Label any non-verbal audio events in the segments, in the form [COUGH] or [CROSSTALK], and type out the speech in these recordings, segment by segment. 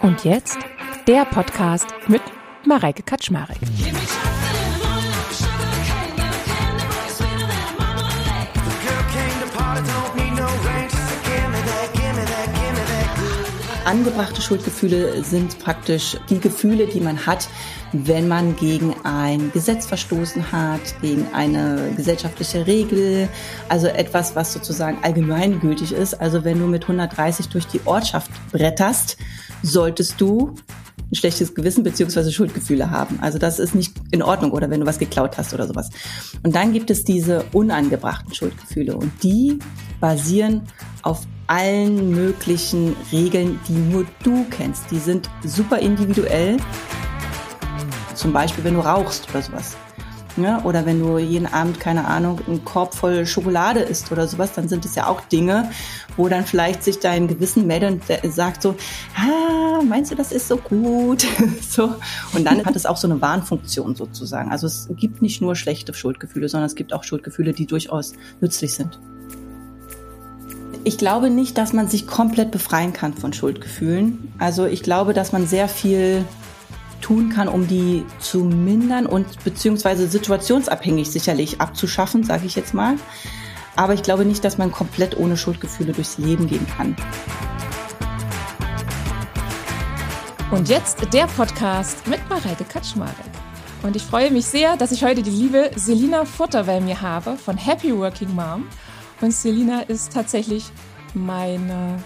Und jetzt der Podcast mit Mareike Kaczmarek. Angebrachte Schuldgefühle sind praktisch die Gefühle, die man hat, wenn man gegen ein Gesetz verstoßen hat, gegen eine gesellschaftliche Regel, also etwas, was sozusagen allgemeingültig ist. Also wenn du mit 130 durch die Ortschaft bretterst, solltest du ein schlechtes Gewissen beziehungsweise Schuldgefühle haben. Also das ist nicht in Ordnung oder wenn du was geklaut hast oder sowas. Und dann gibt es diese unangebrachten Schuldgefühle und die basieren auf allen möglichen Regeln, die nur du kennst. Die sind super individuell. Zum Beispiel, wenn du rauchst oder sowas. Ja, oder wenn du jeden Abend, keine Ahnung, einen Korb voll Schokolade isst oder sowas, dann sind es ja auch Dinge, wo dann vielleicht sich dein Gewissen meldet und sagt so, ah, meinst du, das ist so gut? [LAUGHS] so. Und dann hat es auch so eine Warnfunktion sozusagen. Also es gibt nicht nur schlechte Schuldgefühle, sondern es gibt auch Schuldgefühle, die durchaus nützlich sind. Ich glaube nicht, dass man sich komplett befreien kann von Schuldgefühlen. Also ich glaube, dass man sehr viel tun kann, um die zu mindern und beziehungsweise situationsabhängig sicherlich abzuschaffen, sage ich jetzt mal. Aber ich glaube nicht, dass man komplett ohne Schuldgefühle durchs Leben gehen kann. Und jetzt der Podcast mit Mareike Kaczmarek. Und ich freue mich sehr, dass ich heute die liebe Selina Futter bei mir habe von Happy Working Mom. Und Selina ist tatsächlich meine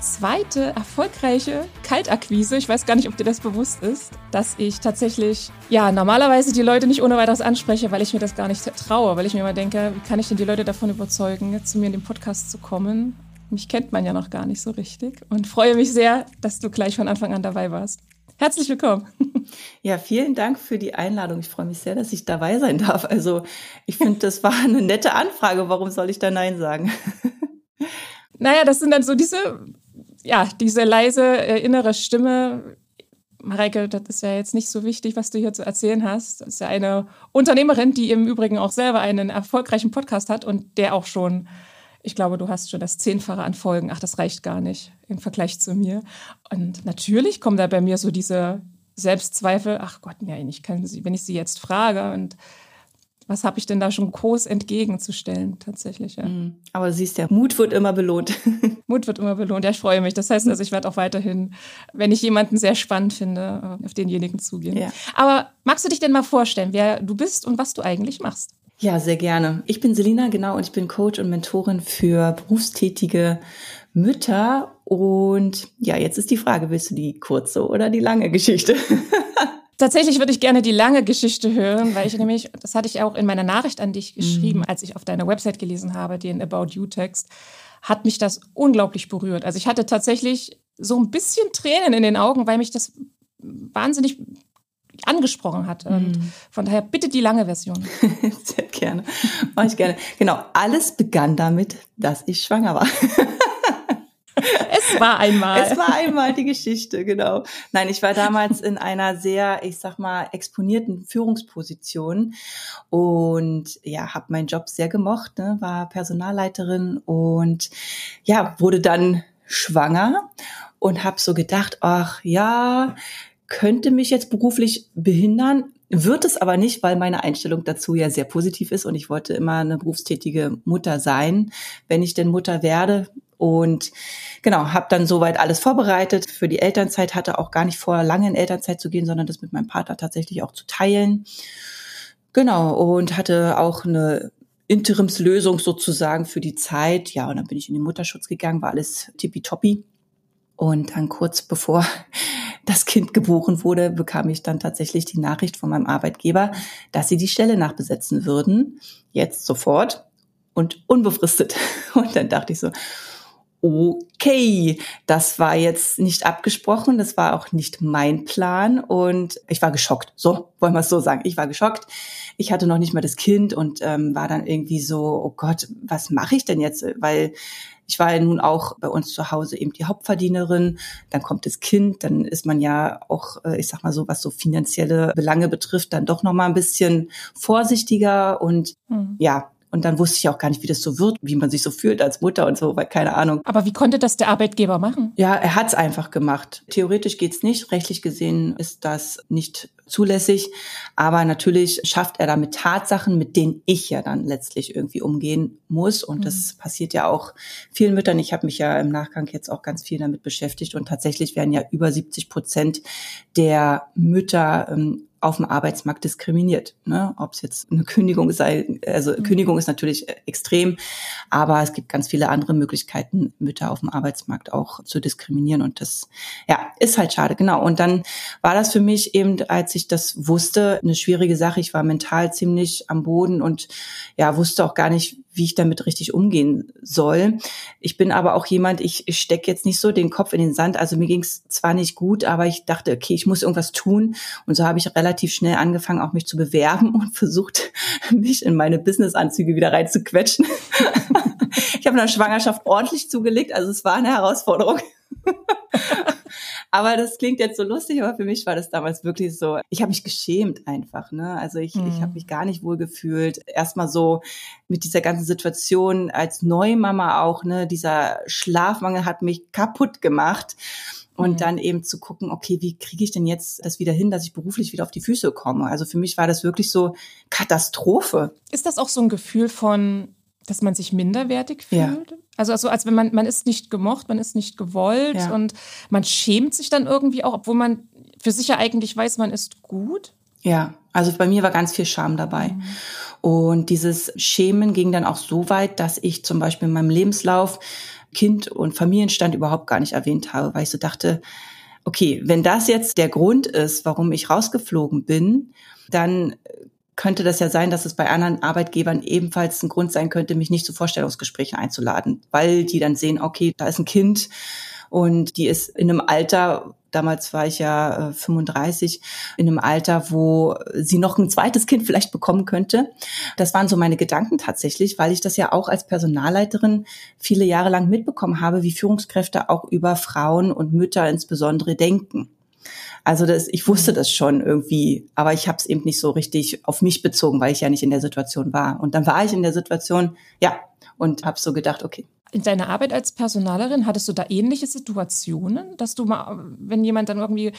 zweite erfolgreiche Kaltakquise. Ich weiß gar nicht, ob dir das bewusst ist, dass ich tatsächlich, ja, normalerweise die Leute nicht ohne weiteres anspreche, weil ich mir das gar nicht traue, weil ich mir immer denke, wie kann ich denn die Leute davon überzeugen, zu mir in den Podcast zu kommen? Mich kennt man ja noch gar nicht so richtig und freue mich sehr, dass du gleich von Anfang an dabei warst. Herzlich willkommen. Ja, vielen Dank für die Einladung. Ich freue mich sehr, dass ich dabei sein darf. Also ich finde, das war eine nette Anfrage. Warum soll ich da Nein sagen? Naja, das sind dann so diese ja, diese leise äh, innere Stimme, Mareike, das ist ja jetzt nicht so wichtig, was du hier zu erzählen hast. Das ist ja eine Unternehmerin, die im Übrigen auch selber einen erfolgreichen Podcast hat und der auch schon, ich glaube, du hast schon das Zehnfache an Folgen. Ach, das reicht gar nicht im Vergleich zu mir. Und natürlich kommen da bei mir so diese Selbstzweifel. Ach Gott, nein, ich kann sie, wenn ich sie jetzt frage und was habe ich denn da schon groß entgegenzustellen tatsächlich. Ja. Mhm. Aber siehst ja, Mut wird immer belohnt. [LAUGHS] Mut wird immer belohnt. Ja, ich freue mich. Das heißt also, ich werde auch weiterhin, wenn ich jemanden sehr spannend finde, auf denjenigen zugehen. Ja. Aber magst du dich denn mal vorstellen, wer du bist und was du eigentlich machst? Ja, sehr gerne. Ich bin Selina, genau, und ich bin Coach und Mentorin für berufstätige Mütter. Und ja, jetzt ist die Frage, willst du die kurze oder die lange Geschichte? [LAUGHS] Tatsächlich würde ich gerne die lange Geschichte hören, weil ich nämlich, das hatte ich auch in meiner Nachricht an dich geschrieben, mhm. als ich auf deiner Website gelesen habe, den About You Text, hat mich das unglaublich berührt. Also ich hatte tatsächlich so ein bisschen Tränen in den Augen, weil mich das wahnsinnig angesprochen hat. Und mm. von daher bitte die lange Version. [LAUGHS] Sehr gerne. Mache ich gerne. Genau, alles begann damit, dass ich schwanger war. [LAUGHS] Es war einmal. Es war einmal die Geschichte, genau. Nein, ich war damals in einer sehr, ich sag mal, exponierten Führungsposition und ja, habe meinen Job sehr gemocht, ne, war Personalleiterin und ja, wurde dann schwanger und habe so gedacht, ach ja, könnte mich jetzt beruflich behindern, wird es aber nicht, weil meine Einstellung dazu ja sehr positiv ist und ich wollte immer eine berufstätige Mutter sein. Wenn ich denn Mutter werde, und genau, habe dann soweit alles vorbereitet für die Elternzeit, hatte auch gar nicht vor, lange in Elternzeit zu gehen, sondern das mit meinem Partner tatsächlich auch zu teilen. Genau, und hatte auch eine Interimslösung sozusagen für die Zeit. Ja, und dann bin ich in den Mutterschutz gegangen, war alles tippitoppi. Und dann kurz bevor das Kind geboren wurde, bekam ich dann tatsächlich die Nachricht von meinem Arbeitgeber, dass sie die Stelle nachbesetzen würden. Jetzt sofort und unbefristet. [LAUGHS] Und dann dachte ich so, okay, das war jetzt nicht abgesprochen, das war auch nicht mein Plan und ich war geschockt. So, wollen wir es so sagen. Ich war geschockt. Ich hatte noch nicht mal das Kind und ähm, war dann irgendwie so, oh Gott, was mache ich denn jetzt? Weil ich war ja nun auch bei uns zu Hause eben die Hauptverdienerin, dann kommt das Kind, dann ist man ja auch, äh, ich sag mal so, was so finanzielle Belange betrifft, dann doch noch mal ein bisschen vorsichtiger und mhm. ja, Und dann wusste ich auch gar nicht, wie das so wird, wie man sich so fühlt als Mutter und so, weil keine Ahnung. Aber wie konnte das der Arbeitgeber machen? Ja, er hat es einfach gemacht. Theoretisch geht's nicht. Rechtlich gesehen ist das nicht zulässig. Aber natürlich schafft er damit Tatsachen, mit denen ich ja dann letztlich irgendwie umgehen muss. Und mhm. das passiert ja auch vielen Müttern. Ich habe mich ja im Nachgang jetzt auch ganz viel damit beschäftigt. Und tatsächlich werden ja über 70 Prozent der Mütter ähm, auf dem Arbeitsmarkt diskriminiert. Ne? Ob es jetzt eine Kündigung sei, also mhm. Kündigung ist natürlich äh, extrem, aber es gibt ganz viele andere Möglichkeiten, Mütter auf dem Arbeitsmarkt auch zu diskriminieren. Und das, ja, ist halt schade, genau. Und dann war das für mich eben, als ich das wusste, eine schwierige Sache. Ich war mental ziemlich am Boden und ja, wusste auch gar nicht, wie ich damit richtig umgehen soll. Ich bin aber auch jemand, ich, ich stecke jetzt nicht so den Kopf in den Sand. Also mir ging es zwar nicht gut, aber ich dachte, okay, ich muss irgendwas tun. Und so habe ich relativ schnell angefangen, auch mich zu bewerben und [LAUGHS] versucht, mich in meine Businessanzüge wieder reinzuquetschen. [LAUGHS] ich habe in der Schwangerschaft ordentlich zugelegt, also es war eine Herausforderung. [LAUGHS] aber das klingt jetzt so lustig, aber für mich war das damals wirklich so, ich habe mich geschämt einfach, ne? Also ich, mhm. ich habe mich gar nicht wohl gefühlt. Erstmal so mit dieser ganzen Situation als Neumama auch, ne, dieser Schlafmangel hat mich kaputt gemacht. Und mhm. dann eben zu gucken, okay, wie kriege ich denn jetzt das wieder hin, dass ich beruflich wieder auf die Füße komme? Also für mich war das wirklich so Katastrophe. Ist das auch so ein Gefühl von, dass man sich minderwertig fühlt? Ja. Also, also als wenn man, man ist nicht gemocht, man ist nicht gewollt ja. und man schämt sich dann irgendwie auch, obwohl man für sich ja eigentlich weiß, man ist gut. Ja, also bei mir war ganz viel Scham dabei. Mhm. Und dieses Schämen ging dann auch so weit, dass ich zum Beispiel in meinem Lebenslauf Kind und Familienstand überhaupt gar nicht erwähnt habe, weil ich so dachte, okay, wenn das jetzt der Grund ist, warum ich rausgeflogen bin, dann könnte das ja sein, dass es bei anderen Arbeitgebern ebenfalls ein Grund sein könnte, mich nicht zu Vorstellungsgesprächen einzuladen, weil die dann sehen, okay, da ist ein Kind und die ist in einem Alter, damals war ich ja äh, 35, in einem Alter, wo sie noch ein zweites Kind vielleicht bekommen könnte. Das waren so meine Gedanken tatsächlich, weil ich das ja auch als Personalleiterin viele Jahre lang mitbekommen habe, wie Führungskräfte auch über Frauen und Mütter insbesondere denken. Also das, ich wusste das schon irgendwie, aber ich habe es eben nicht so richtig auf mich bezogen, weil ich ja nicht in der Situation war. Und dann war ich in der Situation, ja, und habe so gedacht, okay. In deiner Arbeit als Personalerin hattest du da ähnliche Situationen, dass du mal, wenn jemand dann irgendwie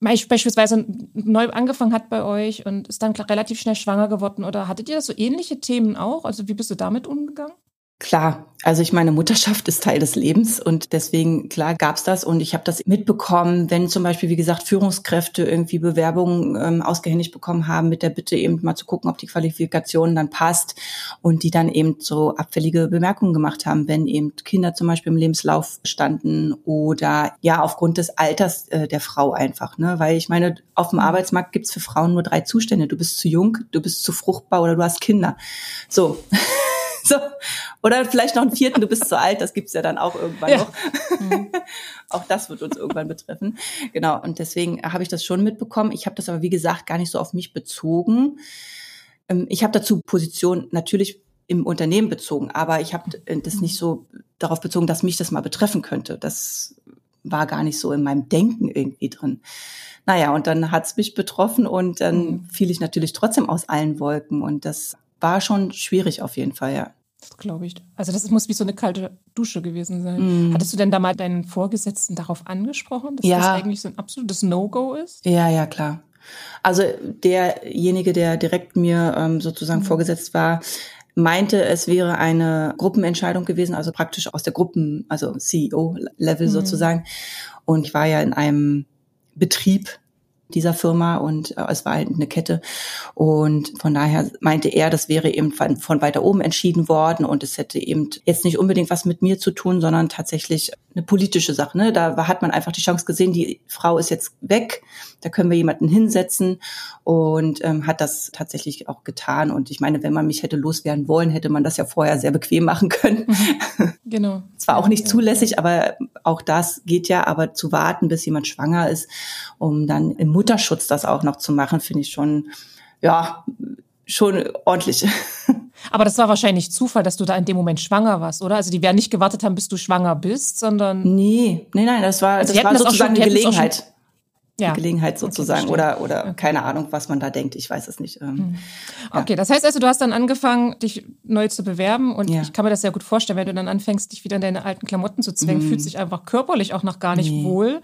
beispielsweise neu angefangen hat bei euch und ist dann relativ schnell schwanger geworden oder hattet ihr so ähnliche Themen auch? Also wie bist du damit umgegangen? Klar, also ich meine, Mutterschaft ist Teil des Lebens und deswegen, klar, gab's das und ich habe das mitbekommen, wenn zum Beispiel, wie gesagt, Führungskräfte irgendwie Bewerbungen ähm, ausgehändigt bekommen haben mit der Bitte eben mal zu gucken, ob die Qualifikation dann passt und die dann eben so abfällige Bemerkungen gemacht haben, wenn eben Kinder zum Beispiel im Lebenslauf standen oder ja, aufgrund des Alters äh, der Frau einfach, ne, weil ich meine, auf dem Arbeitsmarkt gibt's für Frauen nur drei Zustände. Du bist zu jung, du bist zu fruchtbar oder du hast Kinder. So. [LAUGHS] So. Oder vielleicht noch einen vierten, du bist zu alt, das gibt's ja dann auch irgendwann ja. noch. Mhm. [LAUGHS] auch das wird uns irgendwann betreffen. Genau, und deswegen habe ich das schon mitbekommen. Ich habe das aber, wie gesagt, gar nicht so auf mich bezogen. Ähm, ich habe dazu Position natürlich im Unternehmen bezogen, aber ich habe das nicht so darauf bezogen, dass mich das mal betreffen könnte. Das war gar nicht so in meinem Denken irgendwie drin. Naja, und dann hat's mich betroffen und dann mhm. fiel ich natürlich trotzdem aus allen Wolken und das war schon schwierig auf jeden Fall, ja. Das glaube ich. Also das muss wie so eine kalte Dusche gewesen sein. Mm. Hattest du denn da mal deinen Vorgesetzten darauf angesprochen, dass ja. das eigentlich so ein absolutes No-Go ist? Ja, ja, klar. Also derjenige, der direkt mir ähm, sozusagen mhm. vorgesetzt war, meinte, es wäre eine Gruppenentscheidung gewesen, also praktisch aus der Gruppen, also CEO-Level mhm. sozusagen. Und ich war ja in einem Betrieb, dieser Firma und äh, es war halt eine Kette. Und von daher meinte er, das wäre eben von, von weiter oben entschieden worden und es hätte eben jetzt nicht unbedingt was mit mir zu tun, sondern tatsächlich eine politische Sache. Ne? Da hat man einfach die Chance gesehen, die Frau ist jetzt weg, da können wir jemanden hinsetzen und ähm, hat das tatsächlich auch getan. Und ich meine, wenn man mich hätte loswerden wollen, hätte man das ja vorher sehr bequem machen können. Mhm. Genau. [LAUGHS] Zwar auch nicht zulässig, aber auch das geht ja, aber zu warten, bis jemand schwanger ist, um dann im Mutterschutz das auch noch zu machen, finde ich schon, ja, schon ordentlich. [LAUGHS] Aber das war wahrscheinlich Zufall, dass du da in dem Moment schwanger warst, oder? Also die werden nicht gewartet haben, bis du schwanger bist, sondern. Nee, nee, nein, das war, also das war sozusagen schon, die Gelegenheit. ja. Gelegenheit sozusagen okay, oder oder okay. keine Ahnung, was man da denkt. Ich weiß es nicht. Ähm, mhm. Okay, ja. das heißt also, du hast dann angefangen, dich neu zu bewerben und ja. ich kann mir das sehr gut vorstellen, wenn du dann anfängst, dich wieder in deine alten Klamotten zu zwängen, mhm. fühlt sich einfach körperlich auch noch gar nicht nee. wohl.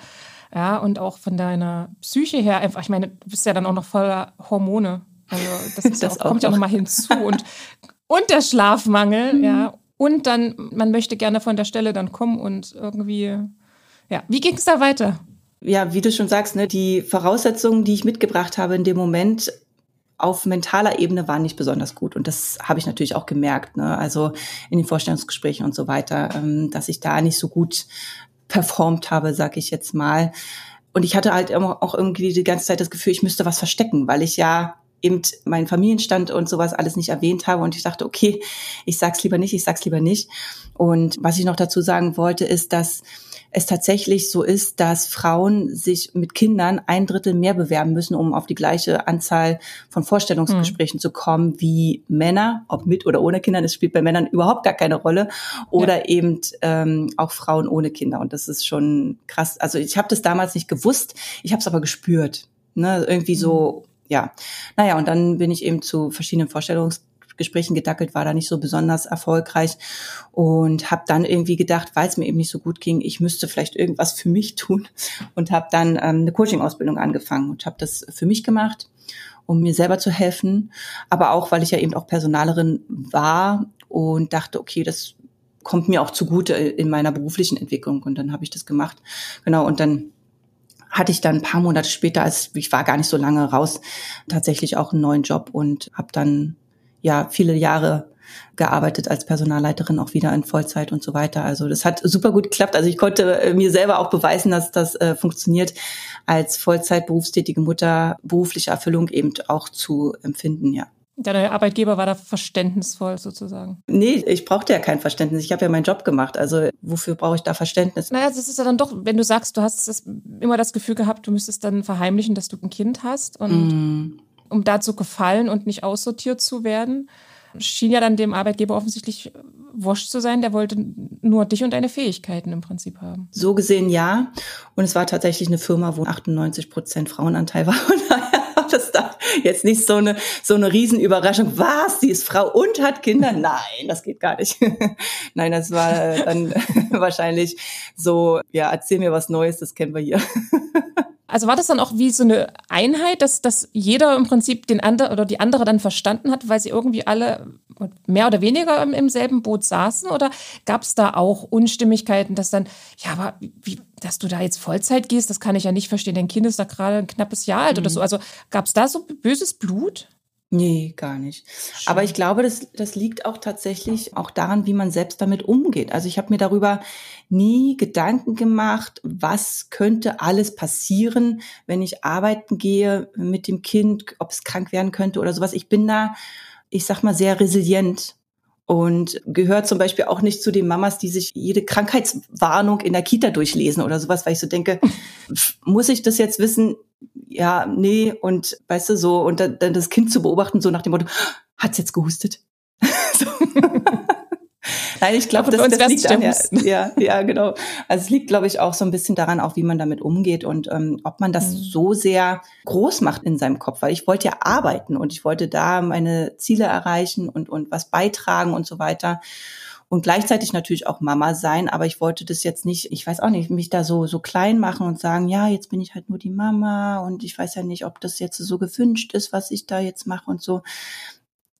Ja, und auch von deiner Psyche her einfach, ich meine, du bist ja dann auch noch voller Hormone. Also das, das ja auch, kommt ja noch mal hinzu und und der Schlafmangel, mhm. ja, und dann man möchte gerne von der Stelle dann kommen und irgendwie ja, wie ging es da weiter? ja, wie du schon sagst, ne, die Voraussetzungen, die ich mitgebracht habe in dem Moment auf mentaler Ebene waren nicht besonders gut. Und das habe ich natürlich auch gemerkt, ne? also in den Vorstellungsgesprächen und so weiter, ähm, dass ich da nicht so gut performt habe, sag ich jetzt mal. Und ich hatte halt auch irgendwie die ganze Zeit das Gefühl, ich müsste was verstecken, weil ich ja eben meinen Familienstand und sowas alles nicht erwähnt habe und ich dachte, okay, ich sag's lieber nicht, ich sag's lieber nicht. Und was ich noch dazu sagen wollte, ist, dass es tatsächlich so ist, dass Frauen sich mit Kindern ein Drittel mehr bewerben müssen, um auf die gleiche Anzahl von Vorstellungsgesprächen mhm. zu kommen wie Männer, ob mit oder ohne Kinder. Das spielt bei Männern überhaupt gar keine Rolle. Oder ja. eben ähm, auch Frauen ohne Kinder. Und das ist schon krass. Also ich habe das damals nicht gewusst, ich habe es aber gespürt. Ne? Irgendwie so, mhm. ja. Naja, und dann bin ich eben zu verschiedenen Vorstellungs Gesprächen gedackelt, war da nicht so besonders erfolgreich und habe dann irgendwie gedacht, weil es mir eben nicht so gut ging, ich müsste vielleicht irgendwas für mich tun und habe dann ähm, eine Coaching-Ausbildung angefangen und habe das für mich gemacht, um mir selber zu helfen, aber auch, weil ich ja eben auch Personalerin war und dachte, okay, das kommt mir auch zugute in meiner beruflichen Entwicklung und dann habe ich das gemacht. Genau, und dann hatte ich dann ein paar Monate später, als ich war gar nicht so lange raus, tatsächlich auch einen neuen Job und habe dann ja viele Jahre gearbeitet als Personalleiterin auch wieder in Vollzeit und so weiter. Also das hat super gut geklappt. Also ich konnte äh, mir selber auch beweisen, dass das äh, funktioniert, als Vollzeit berufstätige Mutter berufliche Erfüllung eben auch zu empfinden, ja. Der neue Arbeitgeber war da verständnisvoll sozusagen. Nee, ich brauchte ja kein Verständnis. Ich habe ja meinen Job gemacht. Also wofür brauche ich da Verständnis? Naja, das ist ja dann doch, wenn du sagst, du hast das, immer das Gefühl gehabt, du müsstest dann verheimlichen, dass du ein Kind hast und mm um da zu gefallen und nicht aussortiert zu werden. Schien ja dann dem Arbeitgeber offensichtlich wurscht zu sein. Der wollte nur dich und deine Fähigkeiten im Prinzip haben. So gesehen ja. Und es war tatsächlich eine Firma, wo 98 Prozent Frauenanteil war. [LAUGHS] Und daher war das da jetzt nicht so eine, so eine Riesenüberraschung. Was? Sie ist Frau und hat Kinder? [LAUGHS] Nein, das geht gar nicht. [LAUGHS] Nein, das war dann wahrscheinlich so, ja, erzähl mir was Neues, das kennen wir hier. Also war das dann auch wie so eine Einheit, dass, dass jeder im Prinzip den anderen oder die andere dann verstanden hat, weil sie irgendwie alle mehr oder weniger im, im selben Boot saßen? Oder gab es da auch Unstimmigkeiten, dass dann, ja, aber wie, dass du da jetzt Vollzeit gehst, das kann ich ja nicht verstehen. Dein Kind ist da gerade ein knappes Jahr alt mhm. oder so. Also gab es da so böses Blut? Nee, gar nicht. Schön. Aber ich glaube, das, das liegt auch tatsächlich auch daran, wie man selbst damit umgeht. Also ich habe mir darüber nie Gedanken gemacht, was könnte alles passieren, wenn ich arbeiten gehe mit dem Kind, ob es krank werden könnte oder sowas. Ich bin da, ich sag mal, sehr resilient und gehört zum Beispiel auch nicht zu den Mamas, die sich jede Krankheitswarnung in der Kita durchlesen oder sowas, weil ich so denke, [LAUGHS] muss ich das jetzt wissen? Ja, nee, und weißt du, so, und dann, dann das Kind zu beobachten, so nach dem Motto, hat's jetzt gehustet? [LAUGHS] Nein, ich glaube, das, das liegt an, ja, ja, ja, genau. Also es liegt, glaube ich, auch so ein bisschen daran, auch wie man damit umgeht und ähm, ob man das mhm. so sehr groß macht in seinem Kopf, weil ich wollte ja arbeiten und ich wollte da meine Ziele erreichen und und was beitragen und so weiter und gleichzeitig natürlich auch Mama sein, aber ich wollte das jetzt nicht, ich weiß auch nicht, mich da so so klein machen und sagen, ja, jetzt bin ich halt nur die Mama und ich weiß ja nicht, ob das jetzt so gewünscht ist, was ich da jetzt mache und so.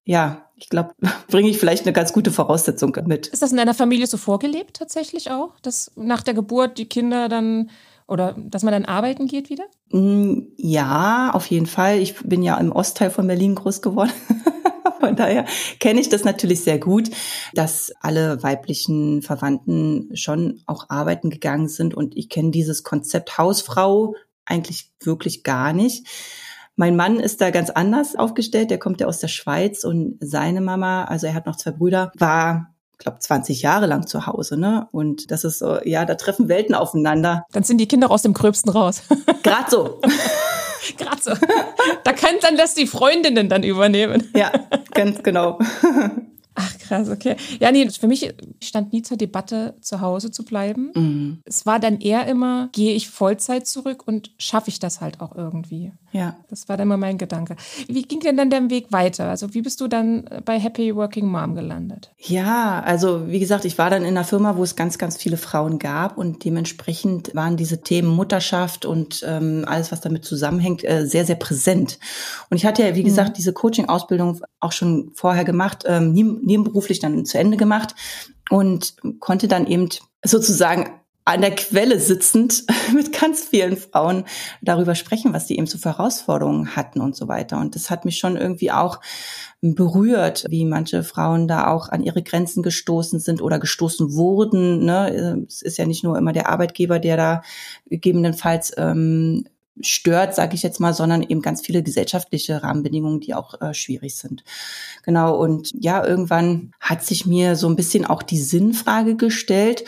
Ja, ich glaube, [LAUGHS] bringe ich vielleicht eine ganz gute Voraussetzung mit. Ist das in deiner Familie so vorgelebt tatsächlich auch, dass nach der Geburt die Kinder dann oder dass man dann arbeiten geht wieder? Mm, ja, auf jeden Fall. Ich bin ja im Ostteil von Berlin groß geworden. [LAUGHS] Von daher kenne ich das natürlich sehr gut, dass alle weiblichen Verwandten schon auch arbeiten gegangen sind. Und ich kenne dieses Konzept Hausfrau eigentlich wirklich gar nicht. Mein Mann ist da ganz anders aufgestellt. Der kommt ja aus der Schweiz und seine Mama, also er hat noch zwei Brüder, war glaube 20 Jahre lang zu Hause, ne? Und das ist so, ja, da treffen Welten aufeinander. Dann sind die Kinder aus dem Gröbsten raus. [LAUGHS] Gerade so. Gerade so. Da kann dann das die Freundinnen dann übernehmen. Ja, ganz genau. [LAUGHS] Ach krass, okay. Ja, nee, für mich stand nie zur Debatte, zu Hause zu bleiben. Mhm. Es war dann eher immer, gehe ich Vollzeit zurück und schaffe ich das halt auch irgendwie. Ja. Das war dann immer mein Gedanke. Wie ging denn dann der Weg weiter? Also wie bist du dann bei Happy Working Mom gelandet? Ja, also wie gesagt, ich war dann in einer Firma, wo es ganz, ganz viele Frauen gab und dementsprechend waren diese Themen Mutterschaft und ähm, alles, was damit zusammenhängt, äh, sehr, sehr präsent. Und ich hatte ja, wie mhm. gesagt, diese Coaching-Ausbildung auch schon vorher gemacht, ähm, nebenberuflich dann zu Ende gemacht und konnte dann eben sozusagen an der Quelle sitzend [LAUGHS] mit ganz vielen Frauen darüber sprechen, was die eben so für Herausforderungen hatten und so weiter. Und das hat mich schon irgendwie auch berührt, wie manche Frauen da auch an ihre Grenzen gestoßen sind oder gestoßen wurden. Ne? Es ist ja nicht nur immer der Arbeitgeber, der da gegebenenfalls ähm, stört, sage ich jetzt mal, sondern eben ganz viele gesellschaftliche Rahmenbedingungen, die auch äh, schwierig sind. Genau, und ja, irgendwann hat sich mir so ein bisschen auch die Sinnfrage gestellt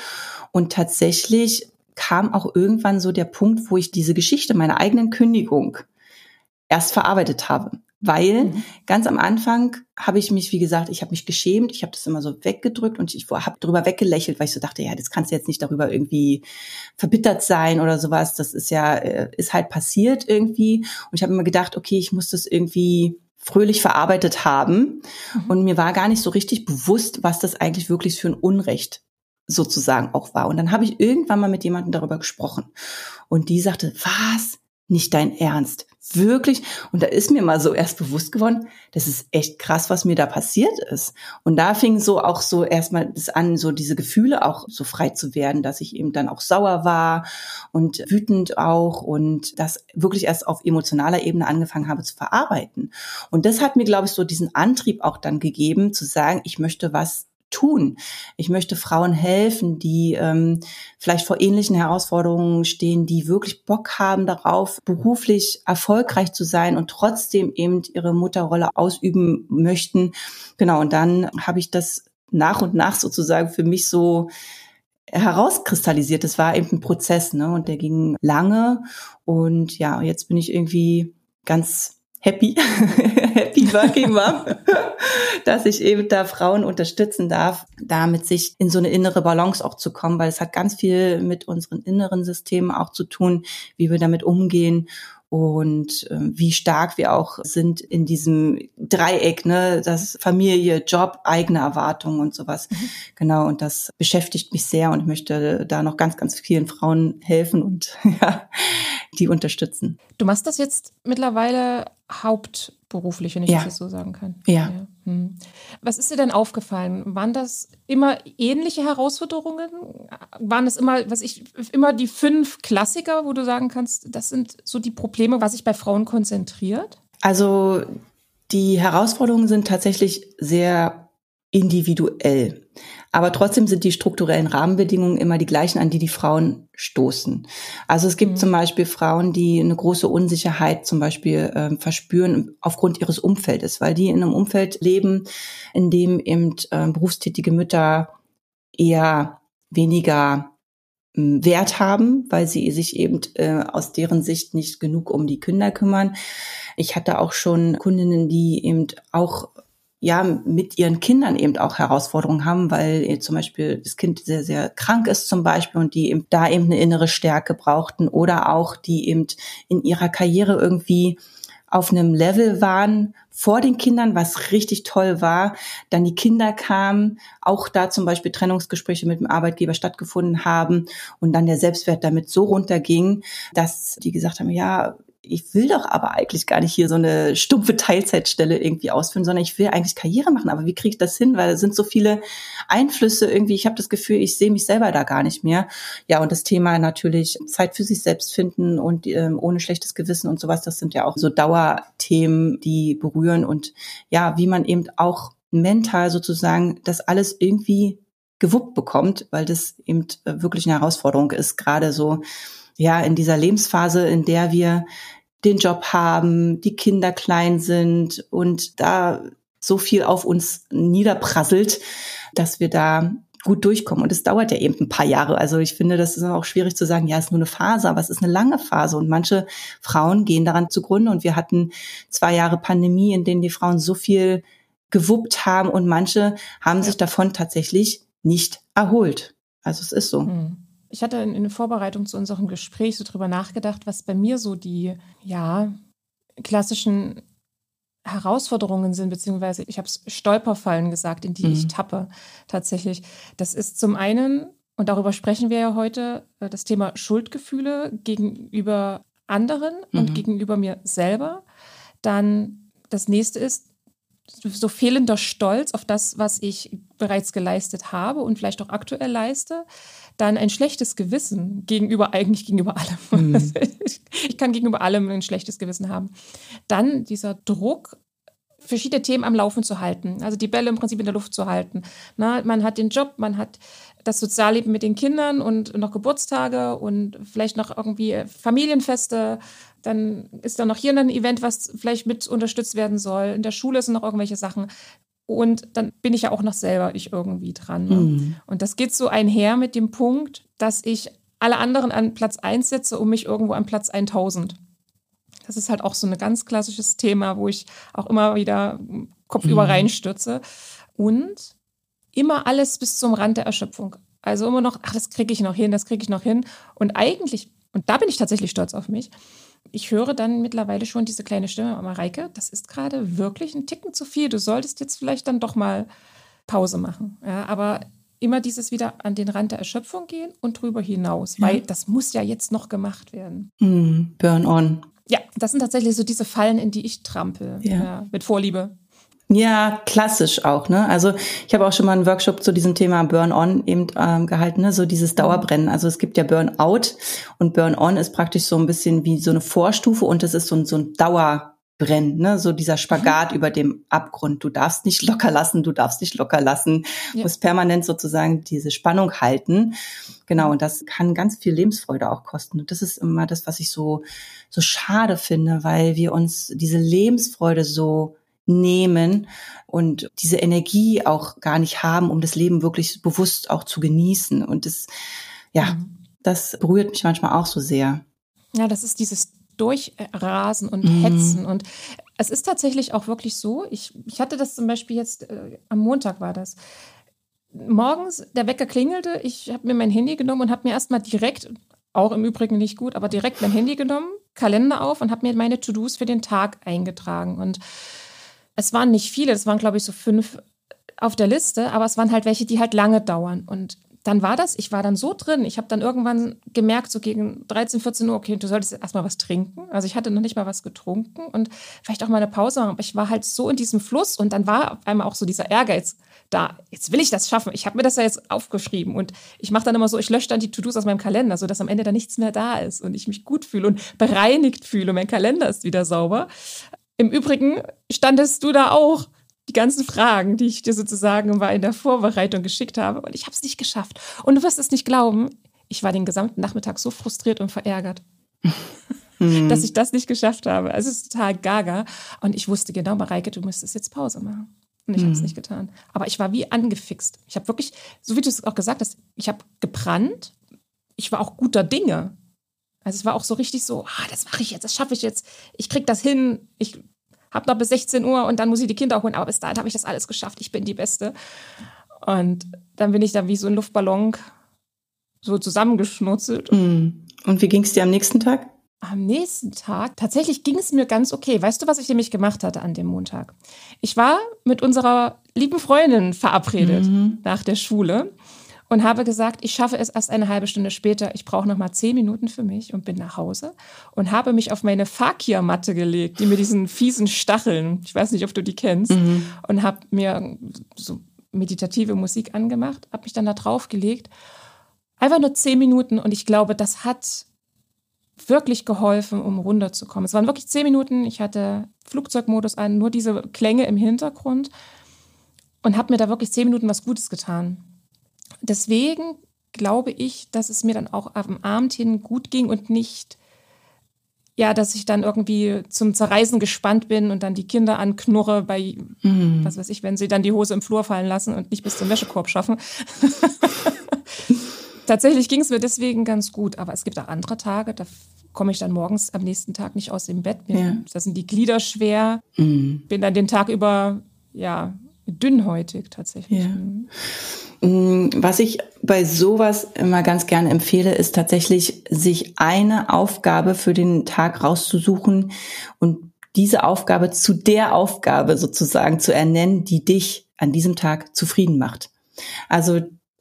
und tatsächlich kam auch irgendwann so der Punkt, wo ich diese Geschichte meiner eigenen Kündigung erst verarbeitet habe. Weil mhm. ganz am Anfang habe ich mich, wie gesagt, ich habe mich geschämt, ich habe das immer so weggedrückt und ich habe drüber weggelächelt, weil ich so dachte, ja, das kannst du jetzt nicht darüber irgendwie verbittert sein oder sowas. Das ist ja, äh, ist halt passiert irgendwie. Und ich habe immer gedacht, okay, ich muss das irgendwie fröhlich verarbeitet haben. Mhm. Und mir war gar nicht so richtig bewusst, was das eigentlich wirklich für ein Unrecht sozusagen auch war. Und dann habe ich irgendwann mal mit jemandem darüber gesprochen. Und die sagte, was? Nicht dein Ernst? Wirklich? Und da ist mir mal so erst bewusst geworden, das ist echt krass, was mir da passiert ist. Und da fing so auch so erstmal das an, so diese Gefühle auch so frei zu werden, dass ich eben dann auch sauer war und wütend auch und das wirklich erst auf emotionaler Ebene angefangen habe zu verarbeiten. Und das hat mir, glaube ich, so diesen Antrieb auch dann gegeben, zu sagen, ich möchte was tun. Ich möchte Frauen helfen, die ähm, vielleicht vor ähnlichen Herausforderungen stehen, die wirklich Bock haben darauf, beruflich erfolgreich zu sein und trotzdem eben ihre Mutterrolle ausüben möchten. Genau, und dann habe ich das nach und nach sozusagen für mich so herauskristallisiert. Das war eben ein Prozess, ne? Und der ging lange. Und ja, jetzt bin ich irgendwie ganz happy, [LAUGHS] happy working mom, [LAUGHS] dass ich eben da Frauen unterstützen darf, damit sich in so eine innere Balance auch zu kommen, weil es hat ganz viel mit unseren inneren Systemen auch zu tun, wie wir damit umgehen und äh, wie stark wir auch sind in diesem Dreieck, ne, das Familie, Job, eigene Erwartungen und sowas. Mhm. Genau, und das beschäftigt mich sehr und möchte da noch ganz, ganz vielen Frauen helfen und [LAUGHS] ja, die unterstützen. Du machst das jetzt mittlerweile hauptberuflich, wenn ich ja. das so sagen kann. Ja. ja. Hm. Was ist dir denn aufgefallen? Waren das immer ähnliche Herausforderungen? Waren es immer, was ich, immer die fünf Klassiker, wo du sagen kannst, das sind so die Probleme, was sich bei Frauen konzentriert? Also die Herausforderungen sind tatsächlich sehr individuell. Aber trotzdem sind die strukturellen Rahmenbedingungen immer die gleichen, an die die Frauen stoßen. Also es gibt mhm. zum Beispiel Frauen, die eine große Unsicherheit zum Beispiel äh, verspüren aufgrund ihres Umfeldes, weil die in einem Umfeld leben, in dem eben äh, berufstätige Mütter eher weniger hm, Wert haben, weil sie sich eben äh, aus deren Sicht nicht genug um die Kinder kümmern. Ich hatte auch schon Kundinnen, die eben auch ja mit ihren Kindern eben auch Herausforderungen haben, weil zum Beispiel das Kind sehr, sehr krank ist zum Beispiel und die eben da eben eine innere Stärke brauchten oder auch die eben in ihrer Karriere irgendwie auf einem Level waren vor den Kindern, was richtig toll war. Dann die Kinder kamen, auch da zum Beispiel Trennungsgespräche mit dem Arbeitgeber stattgefunden haben und dann der Selbstwert damit so runterging, dass die gesagt haben, ja, ich will doch aber eigentlich gar nicht hier so eine stumpfe Teilzeitstelle irgendwie ausführen, sondern ich will eigentlich Karriere machen. Aber wie kriege ich das hin? Weil es sind so viele Einflüsse irgendwie. Ich habe das Gefühl, ich sehe mich selber da gar nicht mehr. Ja, und das Thema natürlich Zeit für sich selbst finden und ähm, ohne schlechtes Gewissen und sowas, das sind ja auch so Dauerthemen, die berühren und ja, wie man eben auch mental sozusagen das alles irgendwie gewuppt bekommt, weil das eben wirklich eine Herausforderung ist, gerade so ja, in dieser Lebensphase, in der wir den Job haben, die Kinder klein sind und da so viel auf uns niederprasselt, dass wir da gut durchkommen. Und es dauert ja eben ein paar Jahre. Also ich finde, das ist auch schwierig zu sagen, ja, es ist nur eine Phase, aber es ist eine lange Phase. Und manche Frauen gehen daran zugrunde. Und wir hatten zwei Jahre Pandemie, in denen die Frauen so viel gewuppt haben und manche haben sich davon tatsächlich nicht erholt. Also es ist so. Hm. Ich hatte in, in Vorbereitung zu unserem Gespräch so drüber nachgedacht, was bei mir so die, ja, klassischen Herausforderungen sind, beziehungsweise ich habe es Stolperfallen gesagt, in die mhm. ich tappe tatsächlich. Das ist zum einen, und darüber sprechen wir ja heute, äh, das Thema Schuldgefühle gegenüber anderen mhm. und gegenüber mir selber. Dann das nächste ist so fehlender Stolz auf das, was ich bereits geleistet habe und vielleicht auch aktuell leiste, dann ein schlechtes Gewissen gegenüber eigentlich gegenüber allem. [LAUGHS] Mhm. ich kann gegenüber allem ein schlechtes Gewissen haben. Dann dieser Druck, verschiedene Themen am Laufen zu halten, also die Bälle im Prinzip in der Luft zu halten. Na, man hat den Job, man hat das Sozialleben mit den Kindern und noch Geburtstage und vielleicht noch irgendwie Familienfeste dann ist da noch hier ein Event, was vielleicht mit unterstützt werden soll. In der Schule sind noch irgendwelche Sachen. Und dann bin ich ja auch noch selber ich irgendwie dran. Ne? Mhm. Und das geht so einher mit dem Punkt, dass ich alle anderen an Platz 1 setze und mich irgendwo an Platz 1000. Das ist halt auch so ein ganz klassisches Thema, wo ich auch immer wieder kopfüber mhm. reinstürze. Und immer alles bis zum Rand der Erschöpfung. Also immer noch, ach, das kriege ich noch hin, das kriege ich noch hin. Und eigentlich, und da bin ich tatsächlich stolz auf mich, ich höre dann mittlerweile schon diese kleine Stimme, Mareike, das ist gerade wirklich ein Ticken zu viel. Du solltest jetzt vielleicht dann doch mal Pause machen. Ja, aber immer dieses wieder an den Rand der Erschöpfung gehen und drüber hinaus, ja. weil das muss ja jetzt noch gemacht werden. Mm, burn on. Ja, das sind tatsächlich so diese Fallen, in die ich trampel. Ja. ja mit Vorliebe. Ja, klassisch auch, ne? Also ich habe auch schon mal einen Workshop zu diesem Thema Burn-on eben ähm, gehalten, ne? So dieses Dauerbrennen. Also es gibt ja Burn-out und Burn-on ist praktisch so ein bisschen wie so eine Vorstufe und das ist so ein, so ein Dauerbrennen, ne? So dieser Spagat mhm. über dem Abgrund. Du darfst nicht locker lassen, du darfst nicht locker lassen, ja. musst permanent sozusagen diese Spannung halten. Genau, und das kann ganz viel Lebensfreude auch kosten. Und das ist immer das, was ich so, so schade finde, weil wir uns diese Lebensfreude so nehmen und diese Energie auch gar nicht haben, um das Leben wirklich bewusst auch zu genießen. Und das, ja, mhm. das berührt mich manchmal auch so sehr. Ja, das ist dieses Durchrasen und mhm. Hetzen. Und es ist tatsächlich auch wirklich so, ich, ich hatte das zum Beispiel jetzt, äh, am Montag war das. Morgens, der Wecker klingelte, ich habe mir mein Handy genommen und habe mir erstmal direkt, auch im Übrigen nicht gut, aber direkt mein Handy genommen, Kalender auf und habe mir meine To-Dos für den Tag eingetragen. Und es waren nicht viele, es waren, glaube ich, so fünf auf der Liste, aber es waren halt welche, die halt lange dauern. Und dann war das, ich war dann so drin, ich habe dann irgendwann gemerkt, so gegen 13, 14 Uhr, okay, du solltest erstmal was trinken. Also ich hatte noch nicht mal was getrunken und vielleicht auch mal eine Pause machen, aber ich war halt so in diesem Fluss und dann war auf einmal auch so dieser Ehrgeiz da. Jetzt will ich das schaffen. Ich habe mir das ja jetzt aufgeschrieben und ich mache dann immer so, ich lösche dann die To-Dos aus meinem Kalender, sodass am Ende da nichts mehr da ist und ich mich gut fühle und bereinigt fühle. Mein Kalender ist wieder sauber. Im Übrigen standest du da auch die ganzen Fragen, die ich dir sozusagen mal in der Vorbereitung geschickt habe. Und ich habe es nicht geschafft. Und du wirst es nicht glauben, ich war den gesamten Nachmittag so frustriert und verärgert, mhm. dass ich das nicht geschafft habe. Also es ist total gaga. Und ich wusste genau, Mareike, du müsstest jetzt Pause machen. Und ich mhm. habe es nicht getan. Aber ich war wie angefixt. Ich habe wirklich, so wie du es auch gesagt hast, ich habe gebrannt. Ich war auch guter Dinge. Also es war auch so richtig so, ah, das mache ich jetzt, das schaffe ich jetzt, ich krieg das hin, ich habe noch bis 16 Uhr und dann muss ich die Kinder holen, aber bis dahin habe ich das alles geschafft, ich bin die Beste. Und dann bin ich da wie so ein Luftballon so zusammengeschnutzelt. Mm. Und wie ging es dir am nächsten Tag? Am nächsten Tag, tatsächlich ging es mir ganz okay. Weißt du, was ich nämlich gemacht hatte an dem Montag? Ich war mit unserer lieben Freundin verabredet mhm. nach der Schule und habe gesagt, ich schaffe es erst eine halbe Stunde später. Ich brauche noch mal zehn Minuten für mich und bin nach Hause und habe mich auf meine Fakir-Matte gelegt, die mit diesen fiesen Stacheln, ich weiß nicht, ob du die kennst, mhm. und habe mir so meditative Musik angemacht, habe mich dann da drauf gelegt. Einfach nur zehn Minuten und ich glaube, das hat wirklich geholfen, um runterzukommen. Es waren wirklich zehn Minuten. Ich hatte Flugzeugmodus an, nur diese Klänge im Hintergrund und habe mir da wirklich zehn Minuten was Gutes getan deswegen glaube ich, dass es mir dann auch am Abend hin gut ging und nicht, ja, dass ich dann irgendwie zum Zerreißen gespannt bin und dann die Kinder anknurre bei, mhm. was weiß ich, wenn sie dann die Hose im Flur fallen lassen und nicht bis zum Wäschekorb schaffen. [LAUGHS] Tatsächlich ging es mir deswegen ganz gut, aber es gibt auch andere Tage, da komme ich dann morgens am nächsten Tag nicht aus dem Bett. Mir, ja. Da sind die Glieder schwer, mhm. bin dann den Tag über ja, dünnhäutig tatsächlich. Ja. Mhm. Mm, was ich bei sowas immer ganz gerne empfehle, ist tatsächlich, sich eine Aufgabe für den Tag rauszusuchen und diese Aufgabe zu der Aufgabe sozusagen zu ernennen, die dich an diesem Tag zufrieden macht. Also